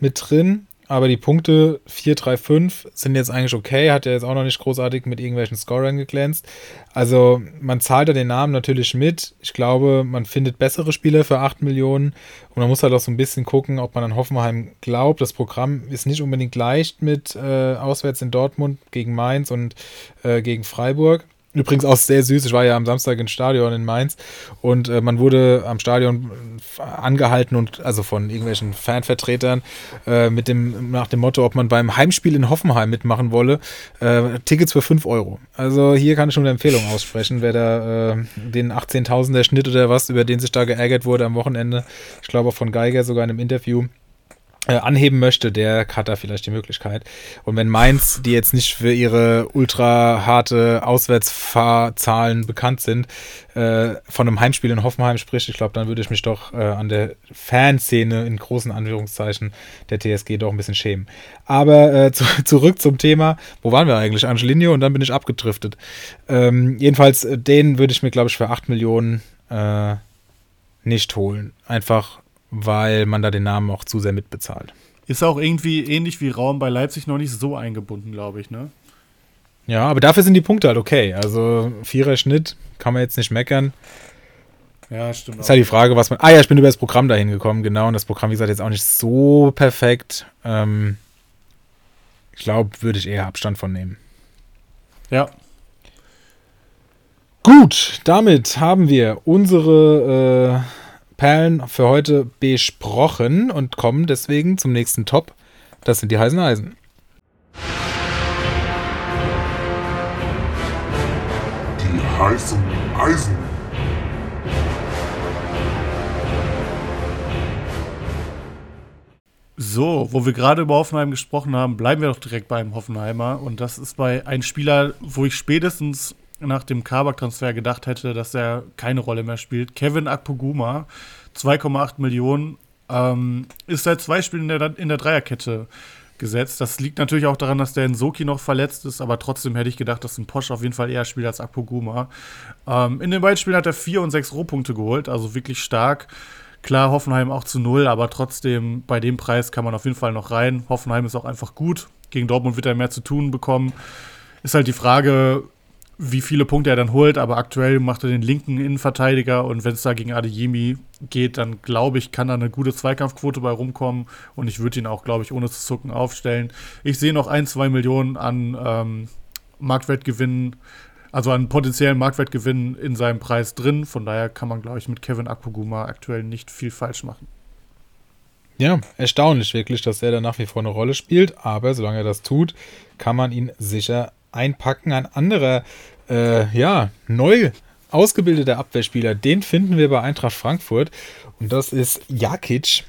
mit drin. Aber die Punkte 4, 3, 5 sind jetzt eigentlich okay. Hat ja jetzt auch noch nicht großartig mit irgendwelchen Scorern geglänzt. Also man zahlt ja den Namen natürlich mit. Ich glaube, man findet bessere Spieler für 8 Millionen. Und man muss halt auch so ein bisschen gucken, ob man an Hoffenheim glaubt. Das Programm ist nicht unbedingt leicht mit äh, auswärts in Dortmund gegen Mainz und äh, gegen Freiburg. Übrigens auch sehr süß. Ich war ja am Samstag im Stadion in Mainz und äh, man wurde am Stadion angehalten und also von irgendwelchen Fanvertretern äh, mit dem nach dem Motto, ob man beim Heimspiel in Hoffenheim mitmachen wolle. Äh, Tickets für 5 Euro. Also hier kann ich schon eine Empfehlung aussprechen, wer da äh, den 18.000er Schnitt oder was, über den sich da geärgert wurde am Wochenende, ich glaube auch von Geiger sogar in einem Interview, anheben möchte, der hat da vielleicht die Möglichkeit. Und wenn Mainz, die jetzt nicht für ihre ultra harte Auswärtsfahrzahlen bekannt sind, äh, von einem Heimspiel in Hoffenheim spricht, ich glaube, dann würde ich mich doch äh, an der Fanszene in großen Anführungszeichen der TSG doch ein bisschen schämen. Aber äh, zu, zurück zum Thema, wo waren wir eigentlich? Angelino und dann bin ich abgedriftet. Ähm, jedenfalls, äh, den würde ich mir, glaube ich, für 8 Millionen äh, nicht holen. Einfach weil man da den Namen auch zu sehr mitbezahlt. Ist auch irgendwie ähnlich wie Raum bei Leipzig noch nicht so eingebunden, glaube ich, ne? Ja, aber dafür sind die Punkte halt okay. Also vierer Schnitt kann man jetzt nicht meckern. Ja, stimmt. Ist halt die Frage, was man. Ah ja, ich bin über das Programm dahin gekommen, genau. Und das Programm, wie gesagt, jetzt auch nicht so perfekt. Ähm, ich glaube, würde ich eher Abstand von nehmen. Ja, Gut, damit haben wir unsere äh, Perlen für heute besprochen und kommen deswegen zum nächsten Top. Das sind die heißen Eisen. Die heißen Eisen. So, wo wir gerade über Hoffenheim gesprochen haben, bleiben wir doch direkt beim Hoffenheimer. Und das ist bei einem Spieler, wo ich spätestens nach dem Kabak-Transfer gedacht hätte, dass er keine Rolle mehr spielt. Kevin Akpoguma, 2,8 Millionen, ähm, ist seit zwei Spielen in der, in der Dreierkette gesetzt. Das liegt natürlich auch daran, dass der Nsoki noch verletzt ist, aber trotzdem hätte ich gedacht, dass ein Posch auf jeden Fall eher spielt als Akpoguma. Ähm, in den beiden Spielen hat er vier und sechs Rohpunkte geholt, also wirklich stark. Klar, Hoffenheim auch zu null, aber trotzdem bei dem Preis kann man auf jeden Fall noch rein. Hoffenheim ist auch einfach gut. Gegen Dortmund wird er mehr zu tun bekommen. Ist halt die Frage, wie viele Punkte er dann holt, aber aktuell macht er den linken Innenverteidiger und wenn es da gegen Adeyemi geht, dann glaube ich, kann da eine gute Zweikampfquote bei rumkommen und ich würde ihn auch, glaube ich, ohne zu zucken aufstellen. Ich sehe noch ein, zwei Millionen an ähm, Marktwertgewinnen also an potenziellen Marktwertgewinn in seinem Preis drin. Von daher kann man, glaube ich, mit Kevin Akpoguma aktuell nicht viel falsch machen. Ja, erstaunlich wirklich, dass er da nach wie vor eine Rolle spielt. Aber solange er das tut, kann man ihn sicher einpacken. Ein anderer, äh, ja, neu ausgebildeter Abwehrspieler, den finden wir bei Eintracht Frankfurt. Und das ist Jakic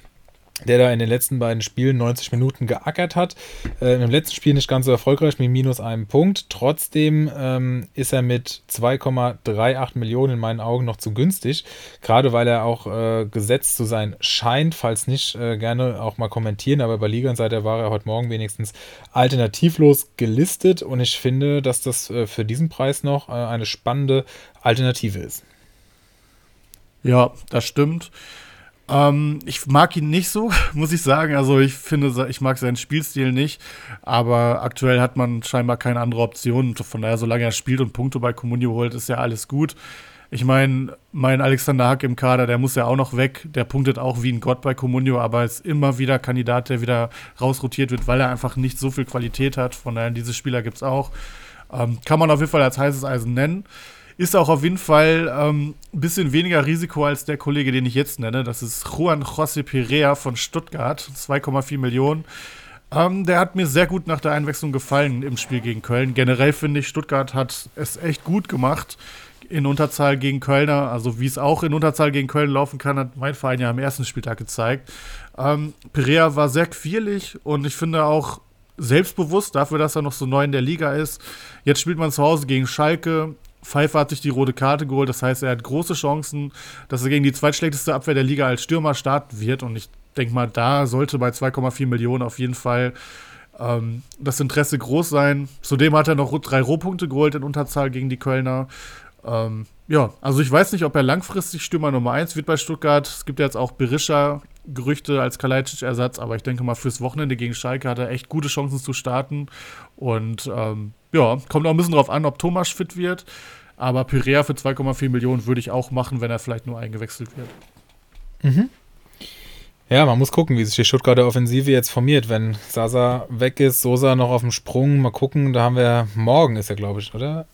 der da in den letzten beiden Spielen 90 Minuten geackert hat. Äh, Im letzten Spiel nicht ganz so erfolgreich mit minus einem Punkt. Trotzdem ähm, ist er mit 2,38 Millionen in meinen Augen noch zu günstig. Gerade weil er auch äh, gesetzt zu sein scheint. Falls nicht, äh, gerne auch mal kommentieren. Aber bei Liga-Seite war er heute Morgen wenigstens alternativlos gelistet. Und ich finde, dass das äh, für diesen Preis noch äh, eine spannende Alternative ist. Ja, das stimmt. Ähm, ich mag ihn nicht so, muss ich sagen. Also ich finde, ich mag seinen Spielstil nicht. Aber aktuell hat man scheinbar keine andere Option. Von daher, solange er spielt und Punkte bei Comunio holt, ist ja alles gut. Ich meine, mein Alexander Hack im Kader, der muss ja auch noch weg. Der punktet auch wie ein Gott bei Comunio, aber ist immer wieder Kandidat, der wieder rausrotiert wird, weil er einfach nicht so viel Qualität hat. Von daher, diese Spieler gibt es auch. Ähm, kann man auf jeden Fall als heißes Eisen nennen. Ist auch auf jeden Fall ähm, ein bisschen weniger Risiko als der Kollege, den ich jetzt nenne. Das ist Juan José Perea von Stuttgart, 2,4 Millionen. Ähm, der hat mir sehr gut nach der Einwechslung gefallen im Spiel gegen Köln. Generell finde ich, Stuttgart hat es echt gut gemacht in Unterzahl gegen Kölner. Also wie es auch in Unterzahl gegen Köln laufen kann, hat mein Verein ja am ersten Spieltag gezeigt. Ähm, Perea war sehr quirlig und ich finde auch selbstbewusst dafür, dass er noch so neu in der Liga ist. Jetzt spielt man zu Hause gegen Schalke. Pfeiffer hat sich die rote Karte geholt, das heißt, er hat große Chancen, dass er gegen die zweitschlechteste Abwehr der Liga als Stürmer starten wird. Und ich denke mal, da sollte bei 2,4 Millionen auf jeden Fall ähm, das Interesse groß sein. Zudem hat er noch drei Rohpunkte geholt in Unterzahl gegen die Kölner. Ähm, ja, also ich weiß nicht, ob er langfristig Stürmer Nummer 1 wird bei Stuttgart. Es gibt ja jetzt auch Berisha Gerüchte als Kalajdzic-Ersatz, aber ich denke mal, fürs Wochenende gegen Schalke hat er echt gute Chancen zu starten. Und ähm, ja, kommt auch ein bisschen drauf an, ob Thomas fit wird. Aber Pyrea für 2,4 Millionen würde ich auch machen, wenn er vielleicht nur eingewechselt wird. Mhm. Ja, man muss gucken, wie sich die Stuttgarter Offensive jetzt formiert. Wenn Sasa weg ist, Sosa noch auf dem Sprung, mal gucken, da haben wir, morgen ist er, glaube ich, oder?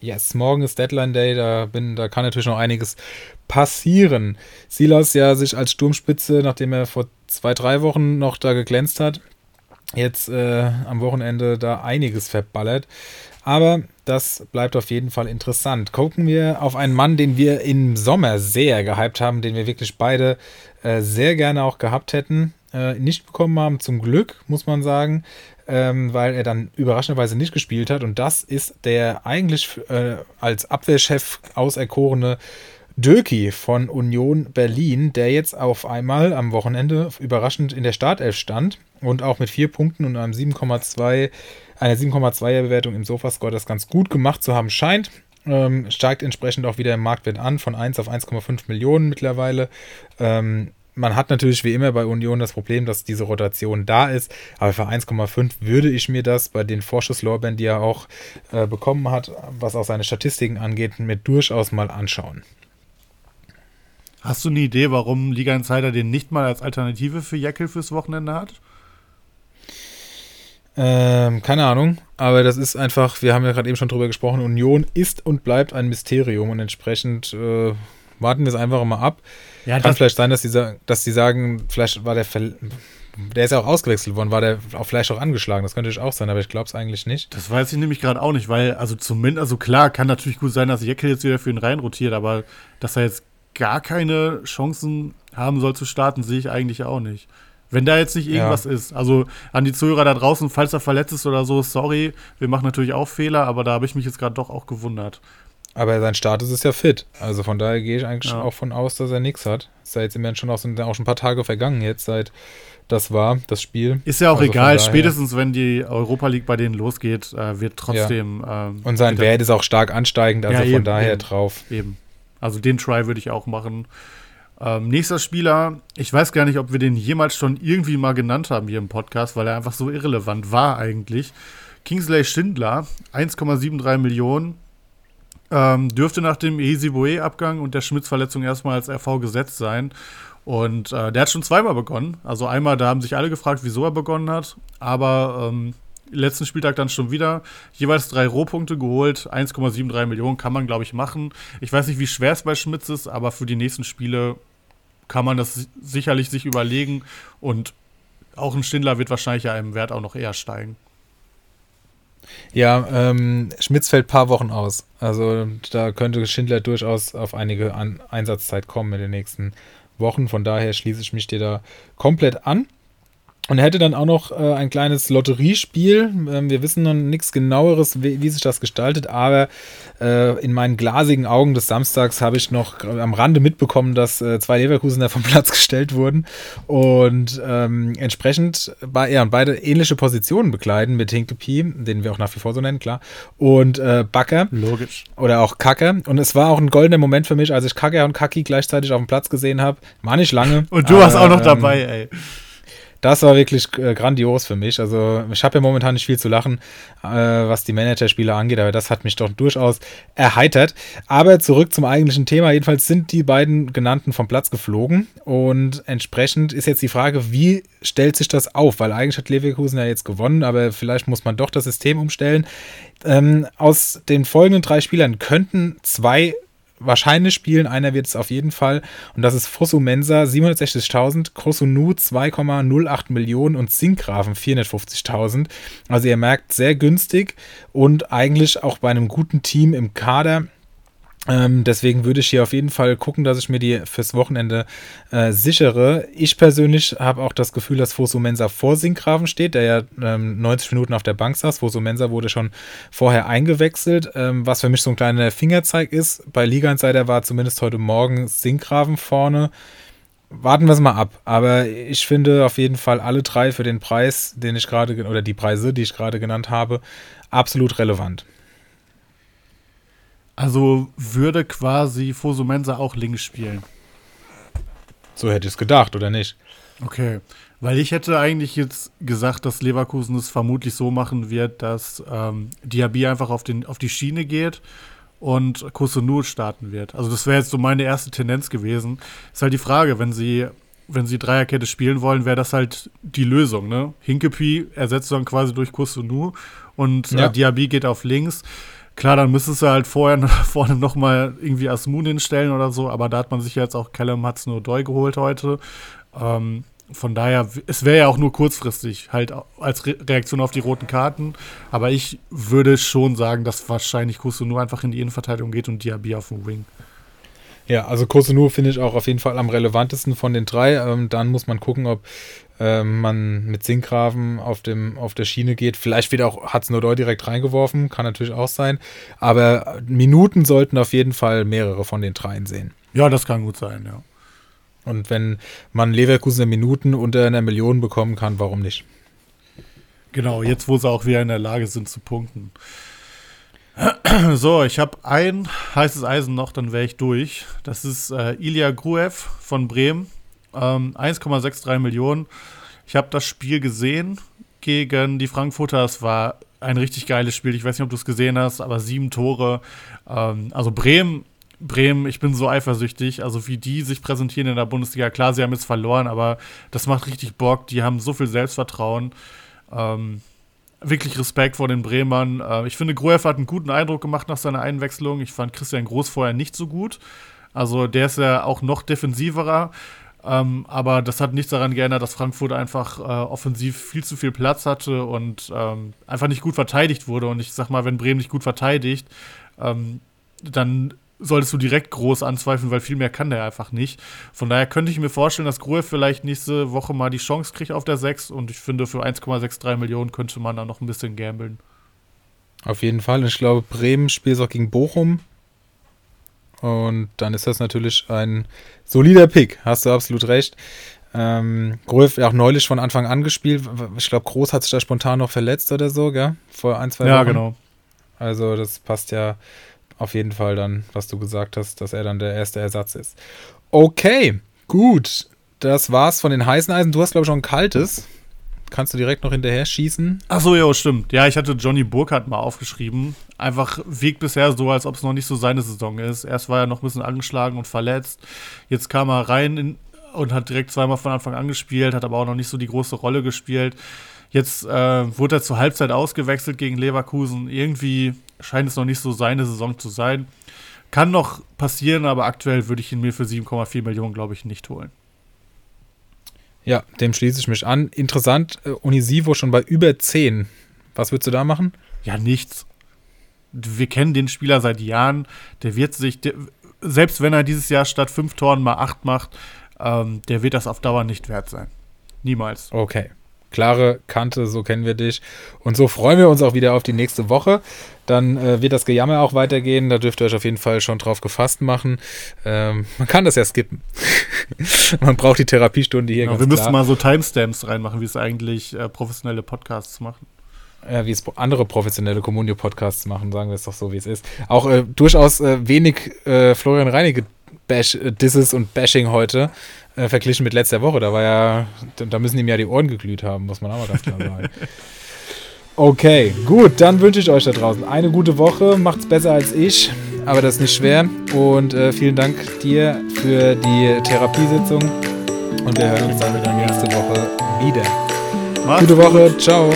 Yes, morgen ist Deadline Day, da, bin, da kann natürlich noch einiges passieren. Silas ja sich als Sturmspitze, nachdem er vor zwei, drei Wochen noch da geglänzt hat, jetzt äh, am Wochenende da einiges verballert. Aber das bleibt auf jeden Fall interessant. Gucken wir auf einen Mann, den wir im Sommer sehr gehypt haben, den wir wirklich beide äh, sehr gerne auch gehabt hätten. Äh, nicht bekommen haben, zum Glück, muss man sagen, ähm, weil er dann überraschenderweise nicht gespielt hat. Und das ist der eigentlich äh, als Abwehrchef auserkorene Döki von Union Berlin, der jetzt auf einmal am Wochenende überraschend in der Startelf stand und auch mit vier Punkten und einem 7,2 einer 7,2er Bewertung im Sofascore das ganz gut gemacht zu haben scheint. Ähm, steigt entsprechend auch wieder im Marktwert an, von 1 auf 1,5 Millionen mittlerweile. Ähm, man hat natürlich wie immer bei Union das Problem, dass diese Rotation da ist, aber für 1,5 würde ich mir das bei den Vorschusslorbeeren, die er auch äh, bekommen hat, was auch seine Statistiken angeht, mir durchaus mal anschauen. Hast du eine Idee, warum Liga Insider den nicht mal als Alternative für Jackel fürs Wochenende hat? Ähm, keine Ahnung, aber das ist einfach, wir haben ja gerade eben schon drüber gesprochen, Union ist und bleibt ein Mysterium und entsprechend äh, warten wir es einfach mal ab. Ja, Kann vielleicht sein, dass die, dass die sagen, vielleicht war der, Ver der ist ja auch ausgewechselt worden, war der auch vielleicht auch angeschlagen, das könnte auch sein, aber ich glaube es eigentlich nicht. Das weiß ich nämlich gerade auch nicht, weil, also zumindest, also klar, kann natürlich gut sein, dass Jeckel jetzt wieder für ihn reinrotiert, aber dass er jetzt gar keine Chancen haben soll zu starten, sehe ich eigentlich auch nicht. Wenn da jetzt nicht irgendwas ja. ist. Also an die Zuhörer da draußen, falls er verletzt ist oder so, sorry, wir machen natürlich auch Fehler, aber da habe ich mich jetzt gerade doch auch gewundert. Aber sein Status ist ja fit. Also von daher gehe ich eigentlich ja. auch von aus, dass er nichts hat. Ist ja jetzt immerhin schon auch, sind auch schon ein paar Tage vergangen jetzt, seit das war, das Spiel. Ist ja auch also egal, spätestens wenn die Europa League bei denen losgeht, äh, wird trotzdem. Ja. Ähm, Und sein Wert ist auch stark ansteigend, also ja, von eben, daher eben, drauf. Eben. Also den Try würde ich auch machen. Ähm, nächster Spieler, ich weiß gar nicht, ob wir den jemals schon irgendwie mal genannt haben hier im Podcast, weil er einfach so irrelevant war eigentlich. Kingsley Schindler, 1,73 Millionen. Ähm, dürfte nach dem Ehesiboe-Abgang und der Schmitz-Verletzung erstmal als RV gesetzt sein. Und äh, der hat schon zweimal begonnen. Also einmal, da haben sich alle gefragt, wieso er begonnen hat. Aber ähm, letzten Spieltag dann schon wieder jeweils drei Rohpunkte geholt. 1,73 Millionen kann man, glaube ich, machen. Ich weiß nicht, wie schwer es bei Schmitz ist, aber für die nächsten Spiele kann man das sicherlich sich überlegen. Und auch ein Schindler wird wahrscheinlich ja im Wert auch noch eher steigen. Ja, ähm, Schmitz fällt ein paar Wochen aus. Also da könnte Schindler durchaus auf einige An Einsatzzeit kommen in den nächsten Wochen. Von daher schließe ich mich dir da komplett an. Und er hätte dann auch noch äh, ein kleines Lotteriespiel. Ähm, wir wissen noch nichts genaueres, wie, wie sich das gestaltet, aber äh, in meinen glasigen Augen des Samstags habe ich noch am Rande mitbekommen, dass äh, zwei Leverkusener vom Platz gestellt wurden und ähm, entsprechend bei, ja, beide ähnliche Positionen bekleiden mit Hinkepie, den wir auch nach wie vor so nennen, klar, und äh, Backer. Logisch. Oder auch Kacker. Und es war auch ein goldener Moment für mich, als ich Kacker und Kaki gleichzeitig auf dem Platz gesehen habe. War nicht lange. Und du aber, warst auch noch ähm, dabei, ey das war wirklich äh, grandios für mich. Also ich habe ja momentan nicht viel zu lachen, äh, was die Managerspiele angeht, aber das hat mich doch durchaus erheitert. Aber zurück zum eigentlichen Thema. Jedenfalls sind die beiden genannten vom Platz geflogen und entsprechend ist jetzt die Frage, wie stellt sich das auf? Weil eigentlich hat Leverkusen ja jetzt gewonnen, aber vielleicht muss man doch das System umstellen. Ähm, aus den folgenden drei Spielern könnten zwei wahrscheinlich spielen. Einer wird es auf jeden Fall. Und das ist Fosu Mensa 760.000, Krosunu 2,08 Millionen und Sinkgrafen 450.000. Also ihr merkt, sehr günstig und eigentlich auch bei einem guten Team im Kader ähm, deswegen würde ich hier auf jeden Fall gucken, dass ich mir die fürs Wochenende äh, sichere. Ich persönlich habe auch das Gefühl, dass Fosu Mensa vor Sinkgraven steht, der ja ähm, 90 Minuten auf der Bank saß. Fosu Mensa wurde schon vorher eingewechselt, ähm, was für mich so ein kleiner Fingerzeig ist. Bei Liga Insider war zumindest heute Morgen Sinkgraven vorne. Warten wir es mal ab. Aber ich finde auf jeden Fall alle drei für den Preis, den ich gerade, oder die Preise, die ich gerade genannt habe, absolut relevant. Also würde quasi Fosumensa auch links spielen. So hätte ich es gedacht, oder nicht? Okay. Weil ich hätte eigentlich jetzt gesagt, dass Leverkusen es vermutlich so machen wird, dass ähm, Diaby einfach auf, den, auf die Schiene geht und Kusunu starten wird. Also das wäre jetzt so meine erste Tendenz gewesen. Ist halt die Frage, wenn sie, wenn sie Dreierkette spielen wollen, wäre das halt die Lösung, ne? Hinkepi ersetzt dann quasi durch Kusunu und äh, ja. äh, Diaby geht auf links. Klar, dann müsstest du halt vorher vorne nochmal irgendwie Asmun hinstellen oder so, aber da hat man sich jetzt auch Callum Hudson O'Doy geholt heute. Ähm, von daher, es wäre ja auch nur kurzfristig, halt als Re Reaktion auf die roten Karten. Aber ich würde schon sagen, dass wahrscheinlich Kusu nur einfach in die Innenverteidigung geht und Diaby auf dem Wing. Ja, also Kosunu finde ich auch auf jeden Fall am relevantesten von den drei. Ähm, dann muss man gucken, ob ähm, man mit Sinkgraven auf, dem, auf der Schiene geht. Vielleicht wird auch Hudson Odoi direkt reingeworfen, kann natürlich auch sein. Aber Minuten sollten auf jeden Fall mehrere von den dreien sehen. Ja, das kann gut sein, ja. Und wenn man Leverkusen Minuten unter einer Million bekommen kann, warum nicht? Genau, jetzt wo sie auch wieder in der Lage sind zu punkten. So, ich habe ein heißes Eisen noch, dann wäre ich durch. Das ist äh, Ilya Gruev von Bremen. Ähm, 1,63 Millionen. Ich habe das Spiel gesehen gegen die Frankfurter. Es war ein richtig geiles Spiel. Ich weiß nicht, ob du es gesehen hast, aber sieben Tore. Ähm, also Bremen, Bremen, ich bin so eifersüchtig. Also wie die sich präsentieren in der Bundesliga. Klar, sie haben jetzt verloren, aber das macht richtig Bock. Die haben so viel Selbstvertrauen. Ähm, wirklich Respekt vor den Bremern. Äh, ich finde, Gruev hat einen guten Eindruck gemacht nach seiner Einwechslung. Ich fand Christian Groß vorher nicht so gut. Also der ist ja auch noch defensiverer. Ähm, aber das hat nichts daran geändert, dass Frankfurt einfach äh, offensiv viel zu viel Platz hatte und ähm, einfach nicht gut verteidigt wurde. Und ich sag mal, wenn Bremen nicht gut verteidigt, ähm, dann solltest du direkt groß anzweifeln, weil viel mehr kann der einfach nicht. Von daher könnte ich mir vorstellen, dass Gruev vielleicht nächste Woche mal die Chance kriegt auf der 6 und ich finde, für 1,63 Millionen könnte man da noch ein bisschen gambeln. Auf jeden Fall. Ich glaube, Bremen spielt auch gegen Bochum. Und dann ist das natürlich ein solider Pick. Hast du absolut recht. Ähm, Gruev auch neulich von Anfang an gespielt. Ich glaube, Groß hat sich da spontan noch verletzt oder so, gell? Vor ein, zwei Wochen. Ja, genau. Also das passt ja auf jeden Fall dann, was du gesagt hast, dass er dann der erste Ersatz ist. Okay, gut. Das war's von den heißen Eisen. Du hast, glaube ich, schon ein kaltes. Kannst du direkt noch hinterher schießen? Ach so, ja, stimmt. Ja, ich hatte Johnny Burkhardt mal aufgeschrieben. Einfach wirkt bisher so, als ob es noch nicht so seine Saison ist. Erst war er noch ein bisschen angeschlagen und verletzt. Jetzt kam er rein in, und hat direkt zweimal von Anfang an gespielt, hat aber auch noch nicht so die große Rolle gespielt. Jetzt äh, wurde er zur Halbzeit ausgewechselt gegen Leverkusen. Irgendwie scheint es noch nicht so seine Saison zu sein. Kann noch passieren, aber aktuell würde ich ihn mir für 7,4 Millionen, glaube ich, nicht holen. Ja, dem schließe ich mich an. Interessant, äh, Unisivo schon bei über 10. Was würdest du da machen? Ja, nichts. Wir kennen den Spieler seit Jahren. Der wird sich, der, selbst wenn er dieses Jahr statt fünf Toren mal acht macht, ähm, der wird das auf Dauer nicht wert sein. Niemals. Okay klare Kante, so kennen wir dich. Und so freuen wir uns auch wieder auf die nächste Woche. Dann äh, wird das Gejammer auch weitergehen. Da dürft ihr euch auf jeden Fall schon drauf gefasst machen. Ähm, man kann das ja skippen. man braucht die Therapiestunde hier. Genau, wir müssen mal so Timestamps reinmachen, wie es eigentlich äh, professionelle Podcasts machen. Ja, wie es andere professionelle Communio-Podcasts machen, sagen wir es doch so, wie es ist. Auch äh, durchaus äh, wenig äh, Florian Reinecke Bash, äh, Disses und Bashing heute äh, verglichen mit letzter Woche. Da war ja, da müssen ihm ja die Ohren geglüht haben, muss man auch mal ganz klar sagen. Okay, gut, dann wünsche ich euch da draußen eine gute Woche. Macht's besser als ich, aber das ist nicht schwer. Und äh, vielen Dank dir für die Therapiesitzung. Und wir hören uns dann wieder nächste Woche wieder. Macht's gute Woche, ciao.